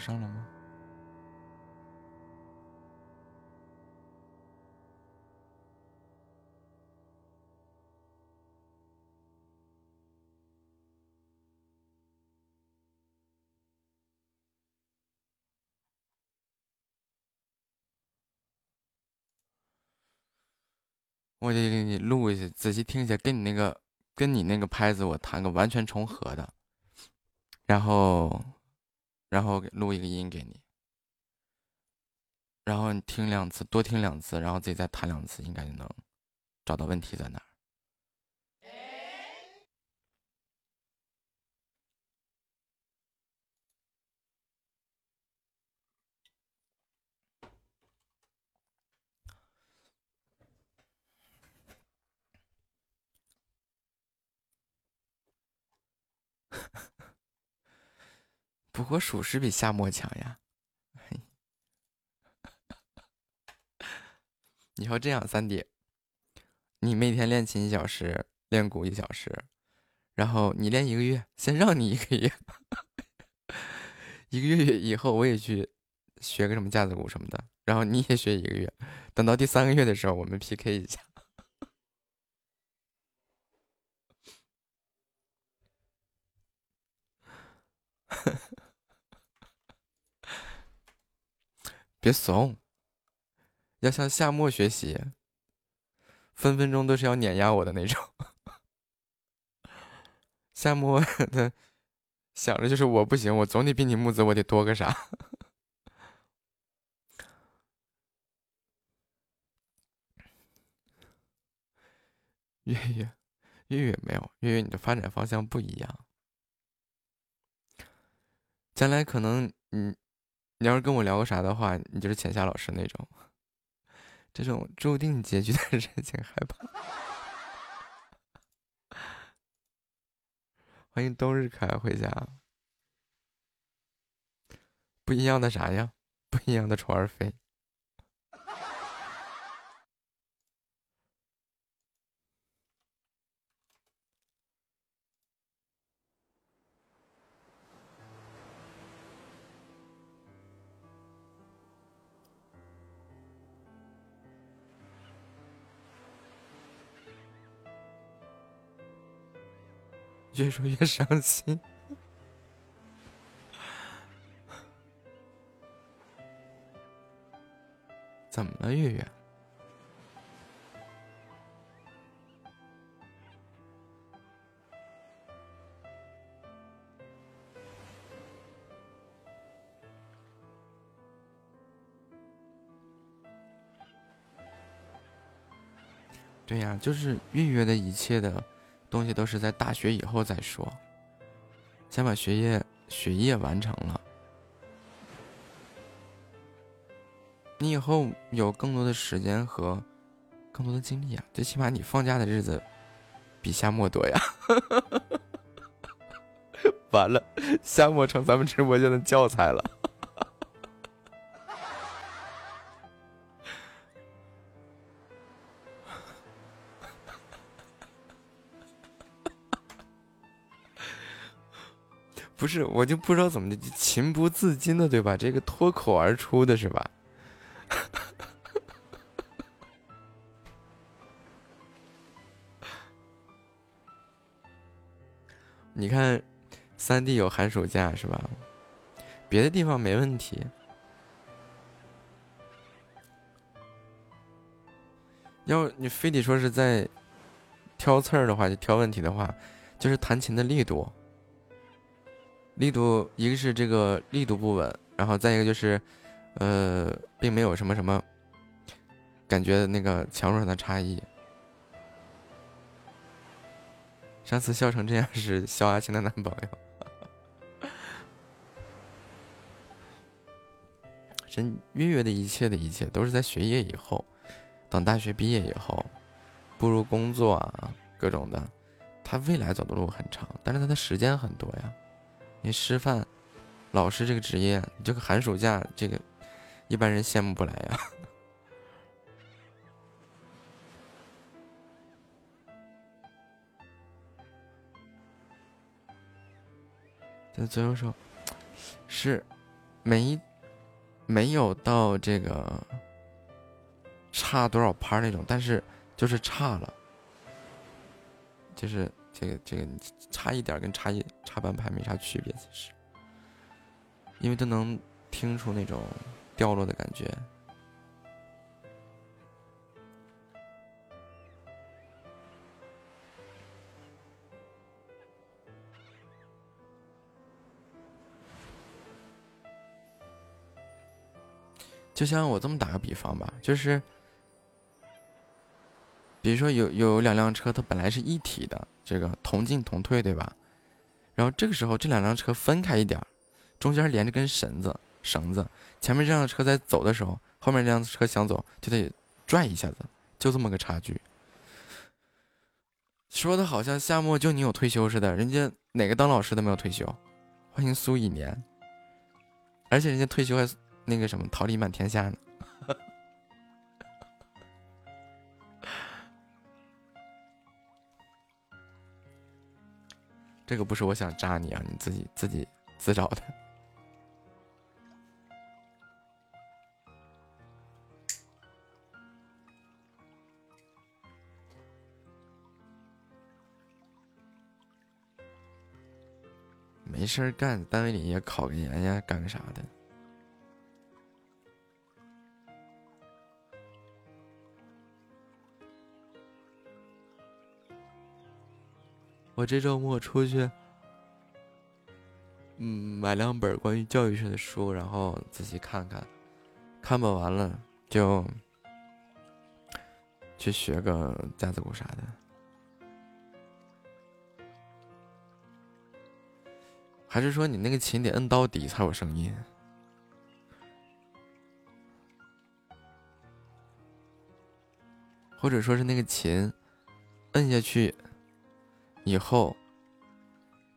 上了吗？我得给你录一下，仔细听一下，跟你那个跟你那个拍子我弹个完全重合的，然后然后录一个音给你，然后你听两次，多听两次，然后自己再弹两次，应该就能找到问题在哪不过属实比夏末强呀。你要这样，三弟，你每天练琴一小时，练鼓一小时，然后你练一个月，先让你一个月，一个月以后我也去学个什么架子鼓什么的，然后你也学一个月，等到第三个月的时候，我们 PK 一下。别怂，要向夏末学习，分分钟都是要碾压我的那种。夏末他想着就是我不行，我总得比你木子我得多个啥。月月月月没有月月，你的发展方向不一样。将来可能你，你要是跟我聊个啥的话，你就是浅夏老师那种，这种注定结局的人 情害怕。欢迎冬日可爱回家。不一样的啥呀？不一样的虫儿飞。越说越伤心，怎么了，月月？对呀，就是月月的一切的。东西都是在大学以后再说，先把学业学业完成了，你以后有更多的时间和更多的精力啊！最起码你放假的日子比夏末多呀！完了，夏末成咱们直播间的教材了。是，我就不知道怎么的，情不自禁的，对吧？这个脱口而出的是吧？你看，三弟有寒暑假是吧？别的地方没问题。要你非得说是在挑刺儿的话，就挑问题的话，就是弹琴的力度。力度，一个是这个力度不稳，然后再一个就是，呃，并没有什么什么感觉那个强弱上的差异。上次笑成这样是肖阿青的男朋友。真月月的一切的一切都是在学业以后，等大学毕业以后，步入工作啊，各种的，他未来走的路很长，但是他的时间很多呀。你师范老师这个职业，你这个寒暑假，这个一般人羡慕不来呀。这左右手，是没没有到这个差多少拍那种，但是就是差了，就是这个这个差一点跟差一差半拍没啥区别，其实，因为都能听出那种掉落的感觉。就像我这么打个比方吧，就是，比如说有有两辆车，它本来是一体的，这个同进同退，对吧？然后这个时候这两辆车分开一点，中间连着根绳子，绳子，前面这辆车在走的时候，后面这辆车想走就得拽一下子，就这么个差距。说的好像夏末就你有退休似的，人家哪个当老师都没有退休，欢迎苏以年，而且人家退休还。那个什么，桃李满天下呢？这个不是我想扎你啊，你自己自己自找的。没事干，单位里也考个研呀，干个啥的。我这周末出去，嗯，买两本关于教育学的书，然后仔细看看，看不完了就去学个架子鼓啥的。还是说你那个琴得摁到底才有声音？或者说是那个琴摁下去？以后，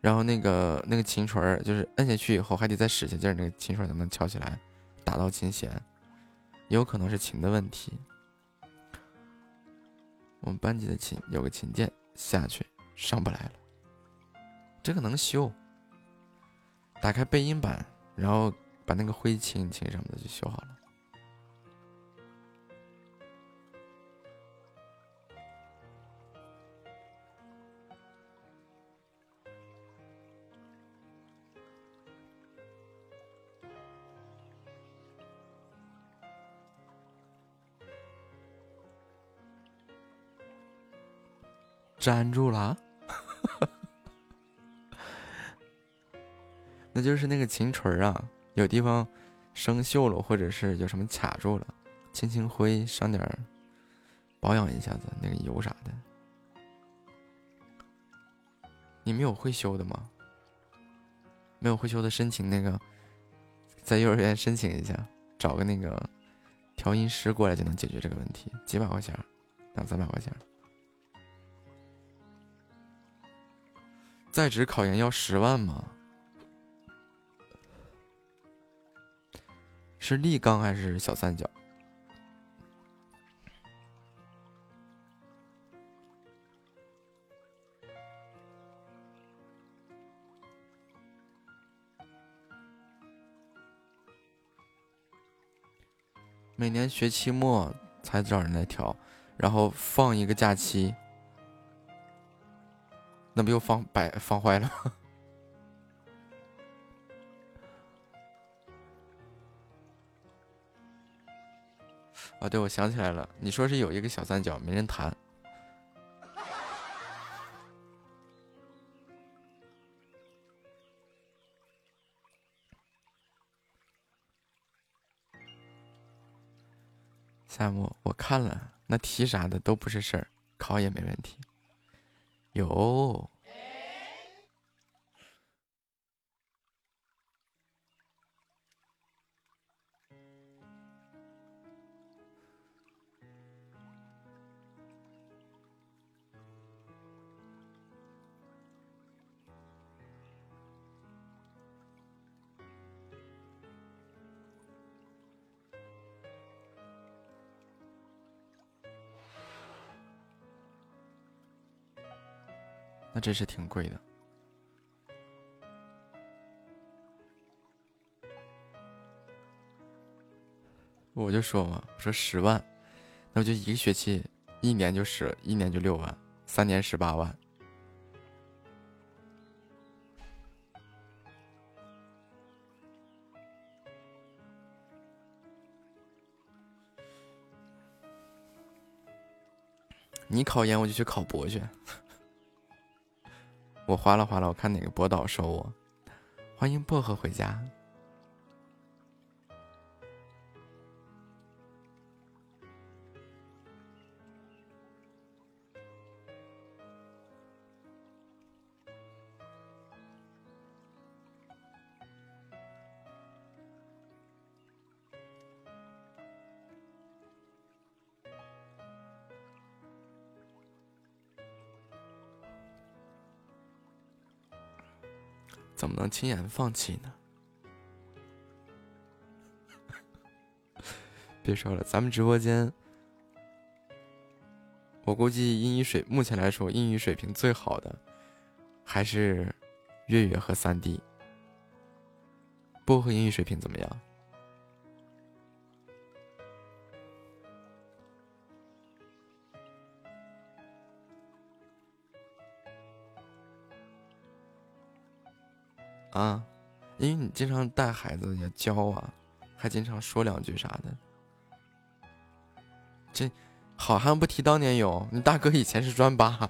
然后那个那个琴锤，就是摁下去以后还得再使下劲儿，那个琴锤才能敲起来，打到琴弦。有可能是琴的问题。我们班级的琴有个琴键下去上不来了，这个能修。打开背音板，然后把那个灰清一清什么的就修好了。粘住了，那就是那个琴锤啊，有地方生锈了，或者是有什么卡住了，清清灰，上点保养一下子，那个油啥的。你们有会修的吗？没有会修的，申请那个，在幼儿园申请一下，找个那个调音师过来就能解决这个问题，几百块钱，两三百块钱。在职考研要十万吗？是立刚还是小三角？每年学期末才找人来调，然后放一个假期。那不又放摆放坏了？啊，对，我想起来了，你说是有一个小三角没人弹。夏末，我看了，那题啥的都不是事儿，考也没问题。有。真是挺贵的。我就说嘛，我说十万，那我就一个学期，一年就十，一年就六万，三年十八万。你考研，我就去考博去。我划拉划拉，我看哪个博导收我。欢迎薄荷回家。能轻言放弃呢？别说了，咱们直播间，我估计英语水目前来说英语水平最好的还是月月和三 D。薄荷英语水平怎么样？啊，因为你经常带孩子也教啊，还经常说两句啥的。这好汉不提当年勇，你大哥以前是专八。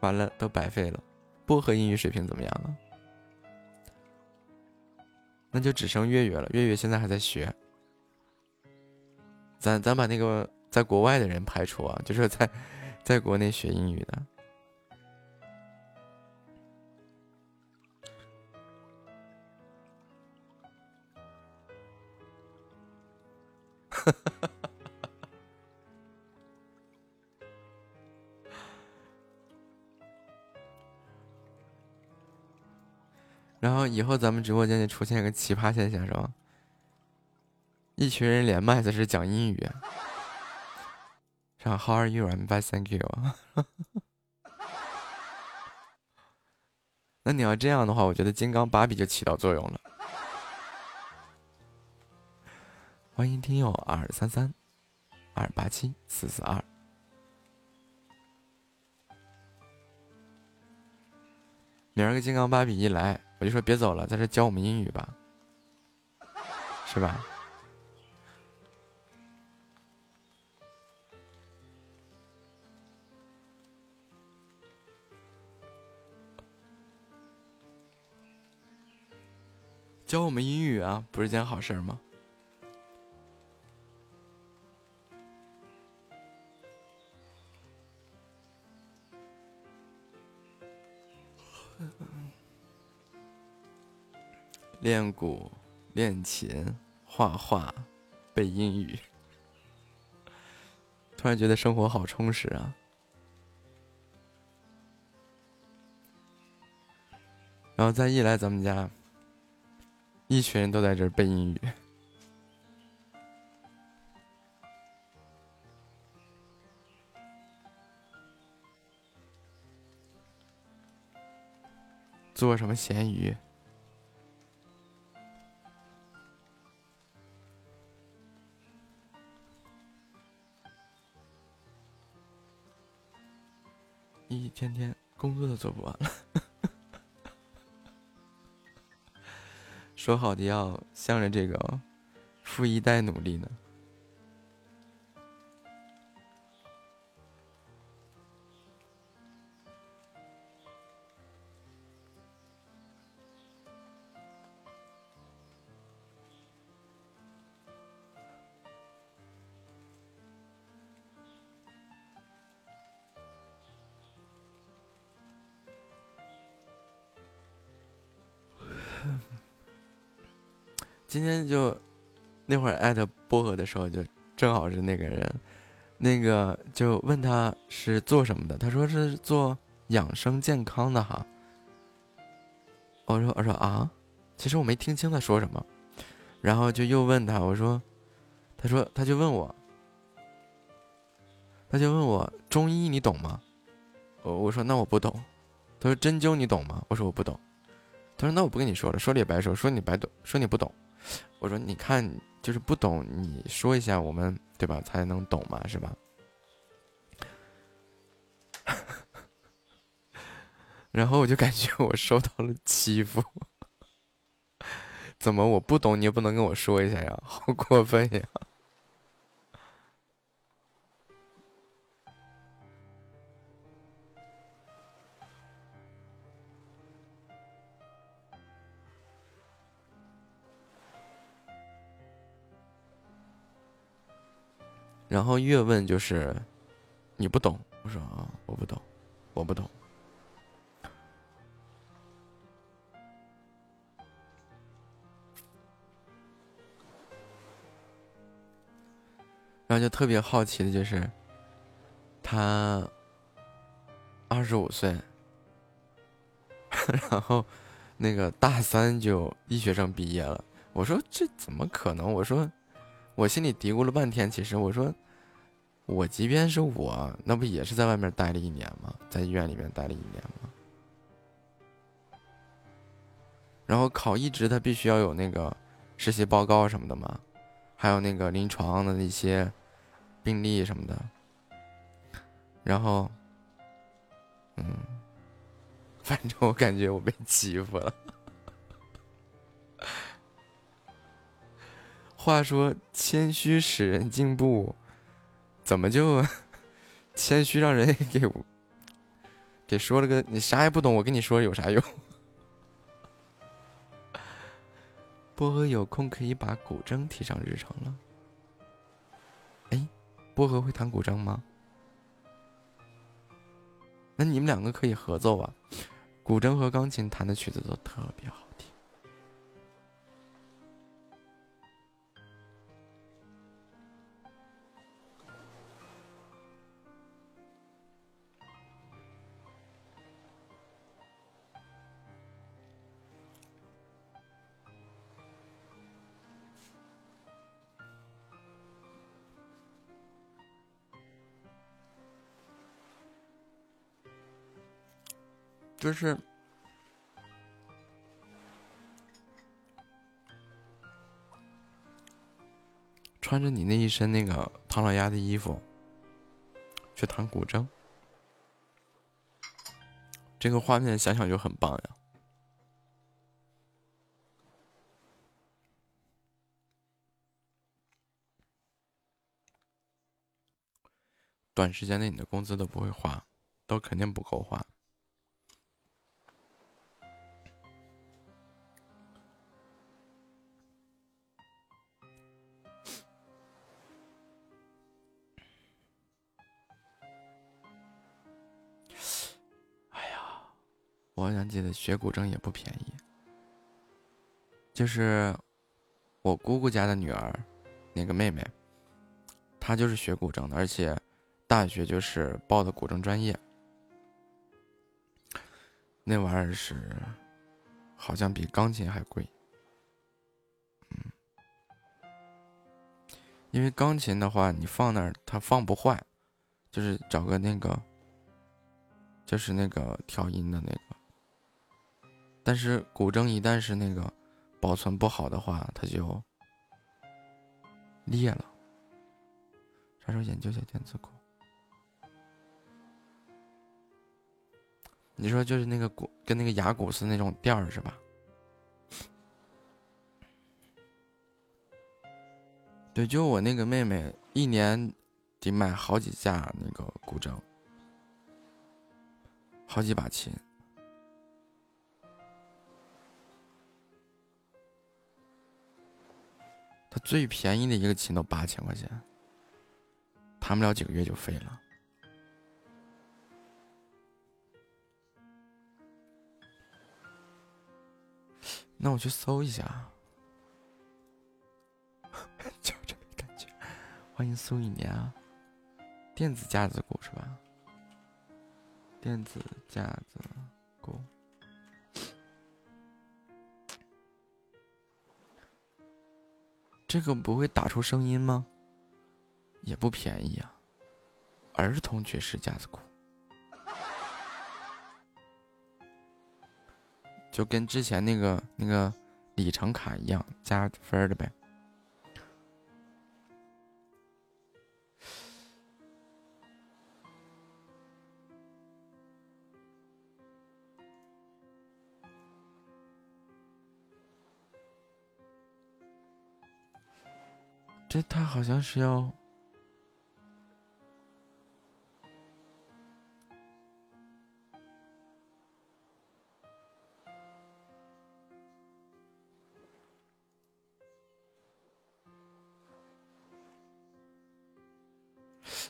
完了，都白费了。薄荷英语水平怎么样啊？那就只剩月月了，月月现在还在学。咱咱把那个在国外的人排除啊，就是在在国内学英语的。哈哈然后以后咱们直播间就出现一个奇葩现象，是吧？一群人连麦在这讲英语，上 How are you? I'm fine, thank you. 那你要这样的话，我觉得金刚芭比就起到作用了。欢迎听友二三三二八七四四二，明儿个金刚芭比一来，我就说别走了，在这教我们英语吧，是吧？教我们英语啊，不是件好事吗？练鼓、练琴、画画、背英语，突然觉得生活好充实啊！然后再一来咱们家。一群人都在这背英语，做什么咸鱼？一天天工作都做不完了。说好的要向着这个富一代努力呢？今天就那会儿艾特薄荷的时候，就正好是那个人，那个就问他是做什么的，他说是做养生健康的哈。我说我说啊，其实我没听清他说什么，然后就又问他，我说，他说他就问我，他就问我中医你懂吗？我我说那我不懂。他说针灸你懂吗？我说我不懂。他说那我不跟你说了，说了也白说，说你白懂，说你不懂。我说你看就是不懂，你说一下我们对吧才能懂嘛，是吧？然后我就感觉我受到了欺负。怎么我不懂你也不能跟我说一下呀？好过分呀！然后越问就是你不懂，我说啊我不懂，我不懂。然后就特别好奇的就是，他二十五岁，然后那个大三就医学生毕业了。我说这怎么可能？我说我心里嘀咕了半天。其实我说我即便是我，那不也是在外面待了一年吗？在医院里面待了一年吗？然后考一职，他必须要有那个实习报告什么的嘛，还有那个临床的那些。病例什么的，然后，嗯，反正我感觉我被欺负了。话说谦虚使人进步，怎么就 谦虚让人给给说了个你啥也不懂？我跟你说有啥用？薄荷有空可以把古筝提上日程了。哎薄荷会弹古筝吗？那你们两个可以合奏啊，古筝和钢琴弹的曲子都特别好。就是穿着你那一身那个唐老鸭的衣服去弹古筝，这个画面想想就很棒呀！短时间内你的工资都不会花，都肯定不够花。我想记得学古筝也不便宜，就是我姑姑家的女儿，那个妹妹，她就是学古筝的，而且大学就是报的古筝专业，那玩意儿是好像比钢琴还贵，嗯，因为钢琴的话你放那儿它放不坏，就是找个那个，就是那个调音的那个。但是古筝一旦是那个保存不好的话，它就裂了。啥时候研究下电子鼓？你说就是那个鼓跟那个牙鼓似的那种垫儿是吧？对，就我那个妹妹，一年得买好几架那个古筝，好几把琴。他最便宜的一个琴都八千块钱，弹不了几个月就废了。那我去搜一下，就这个感觉。欢迎苏一年啊，电子架子鼓是吧？电子架子这个不会打出声音吗？也不便宜啊。儿童爵士架子鼓，就跟之前那个那个里程卡一样加分的呗。这他好像是要。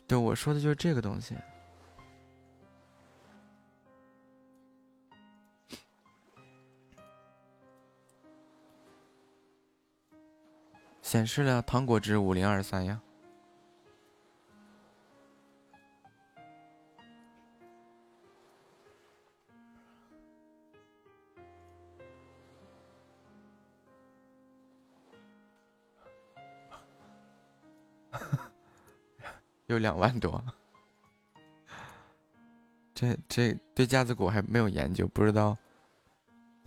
对，我说的就是这个东西。显示了糖果汁五零二三呀，有两万多。这这对架子鼓还没有研究，不知道。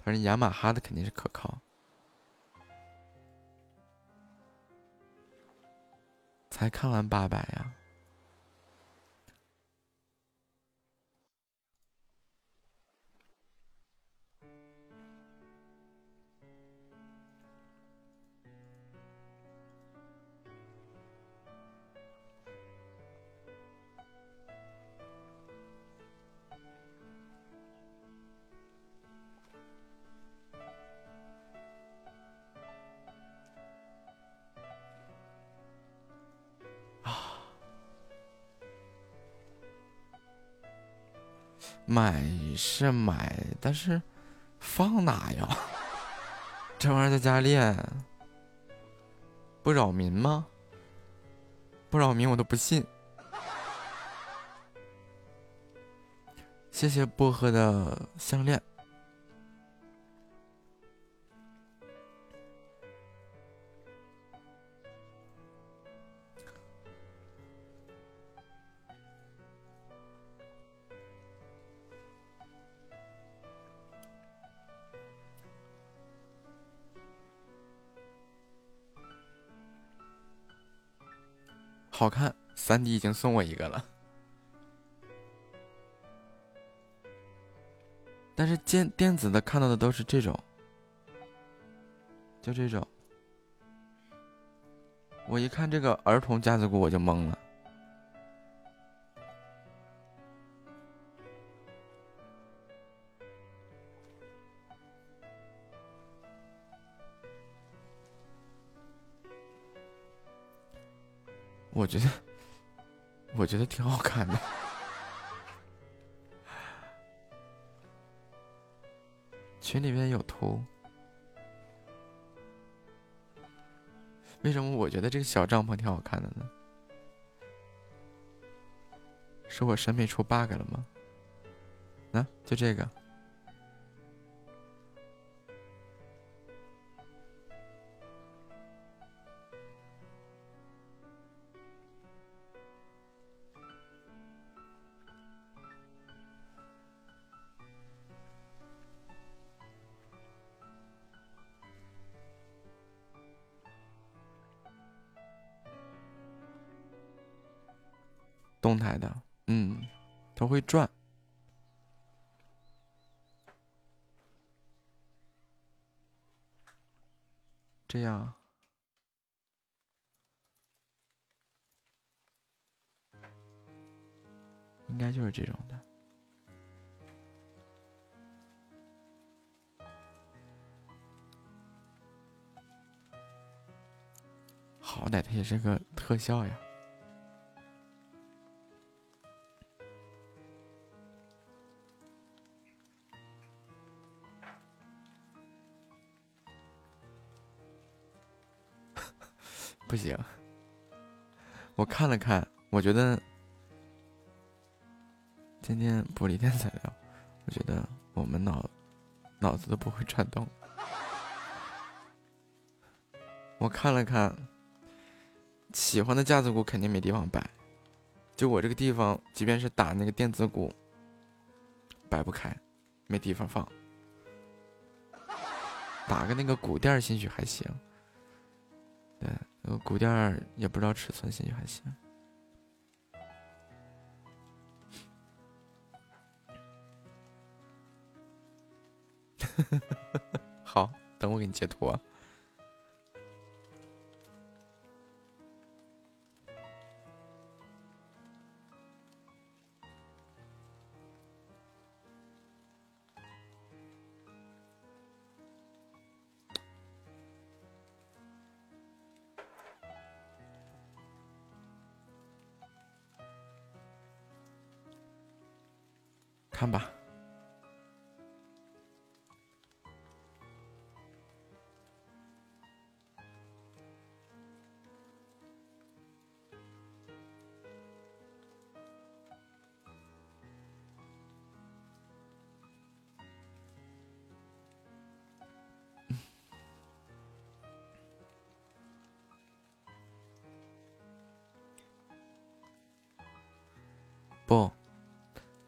反正雅马哈的肯定是可靠。才看完八百呀！买是买，但是放哪呀？这玩意儿在家练，不扰民吗？不扰民我都不信。谢谢薄荷的项链。好看，三弟已经送我一个了，但是电电子的看到的都是这种，就这种。我一看这个儿童架子鼓，我就懵了。我觉得，我觉得挺好看的。群里面有图，为什么我觉得这个小帐篷挺好看的呢？是我审美出 bug 了吗？啊，就这个。态的，嗯，它会转，这样，应该就是这种的。好歹它也是个特效呀。不行，我看了看，我觉得今天不离天材料，我觉得我们脑脑子都不会转动。我看了看，喜欢的架子鼓肯定没地方摆，就我这个地方，即便是打那个电子鼓，摆不开，没地方放。打个那个鼓垫兴许还行，对，那个鼓垫也不知道尺寸，兴许还行。好，等我给你截图啊。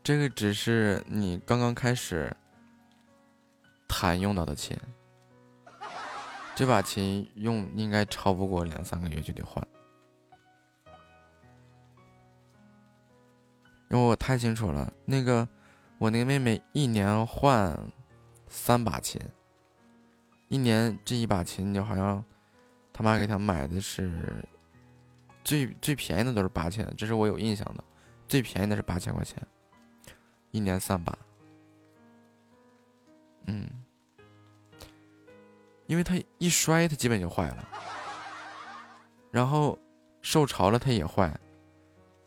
这个只是你刚刚开始弹用到的琴，这把琴用应该超不过两三个月就得换，因为我太清楚了，那个我那个妹妹一年换三把琴，一年这一把琴就好像他妈给她买的是最最便宜的都是八千，这是我有印象的。最便宜的是八千块钱，一年三把。嗯，因为它一摔，它基本就坏了。然后受潮了它也坏，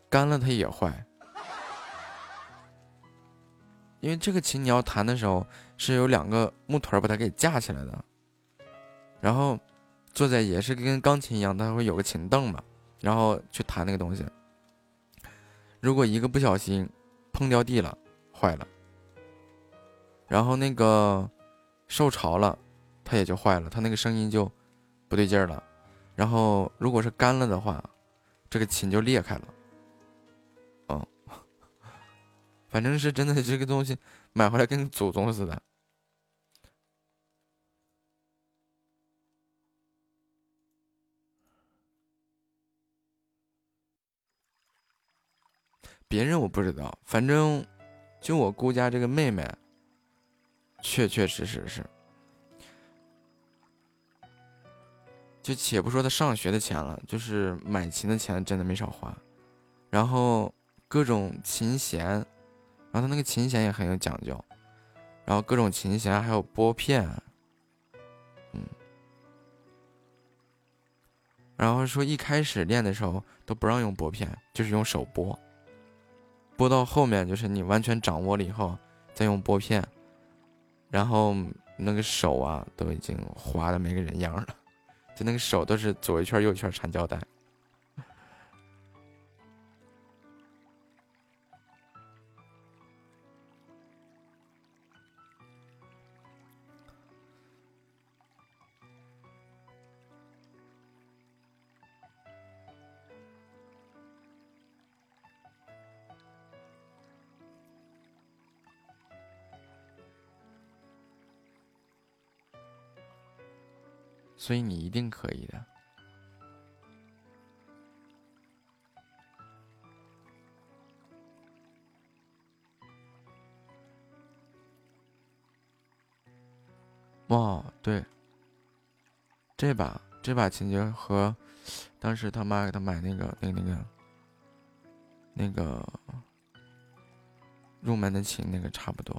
干了它也坏。因为这个琴你要弹的时候是有两个木腿把它给架起来的，然后坐在也是跟钢琴一样，它会有个琴凳嘛，然后去弹那个东西。如果一个不小心碰掉地了，坏了，然后那个受潮了，它也就坏了，它那个声音就不对劲儿了。然后如果是干了的话，这个琴就裂开了。嗯，反正是真的，这个东西买回来跟祖宗似的。别人我不知道，反正就我姑家这个妹妹，确确实实是。就且不说她上学的钱了，就是买琴的钱真的没少花，然后各种琴弦，然后她那个琴弦也很有讲究，然后各种琴弦还有拨片，嗯，然后说一开始练的时候都不让用拨片，就是用手拨。拨到后面就是你完全掌握了以后，再用拨片，然后那个手啊都已经滑的没个人样了，就那个手都是左一圈右一圈缠胶带。所以你一定可以的。哇，对，这把这把琴就和当时他妈给他买那个那个那个那个入门的琴那个差不多。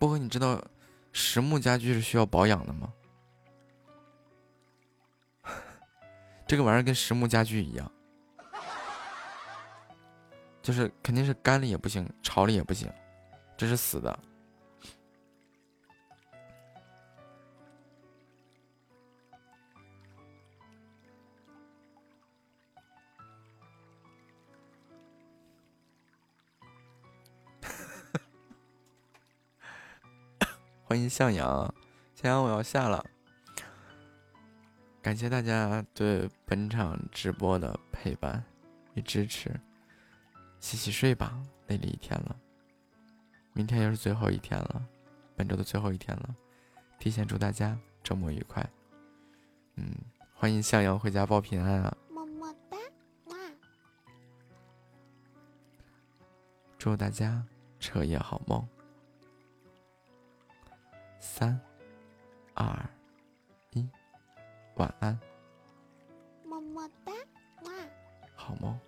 薄荷，你知道实木家具是需要保养的吗？这个玩意儿跟实木家具一样，就是肯定是干了也不行，潮了也不行，这是死的。欢迎向阳，向阳我要下了。感谢大家对本场直播的陪伴与支持，洗洗睡吧，累了一天了，明天又是最后一天了，本周的最后一天了，提前祝大家周末愉快。嗯，欢迎向阳回家报平安啊！么么哒，哇！祝大家彻夜好梦。三、二、一，晚安，么么哒，哇！好梦。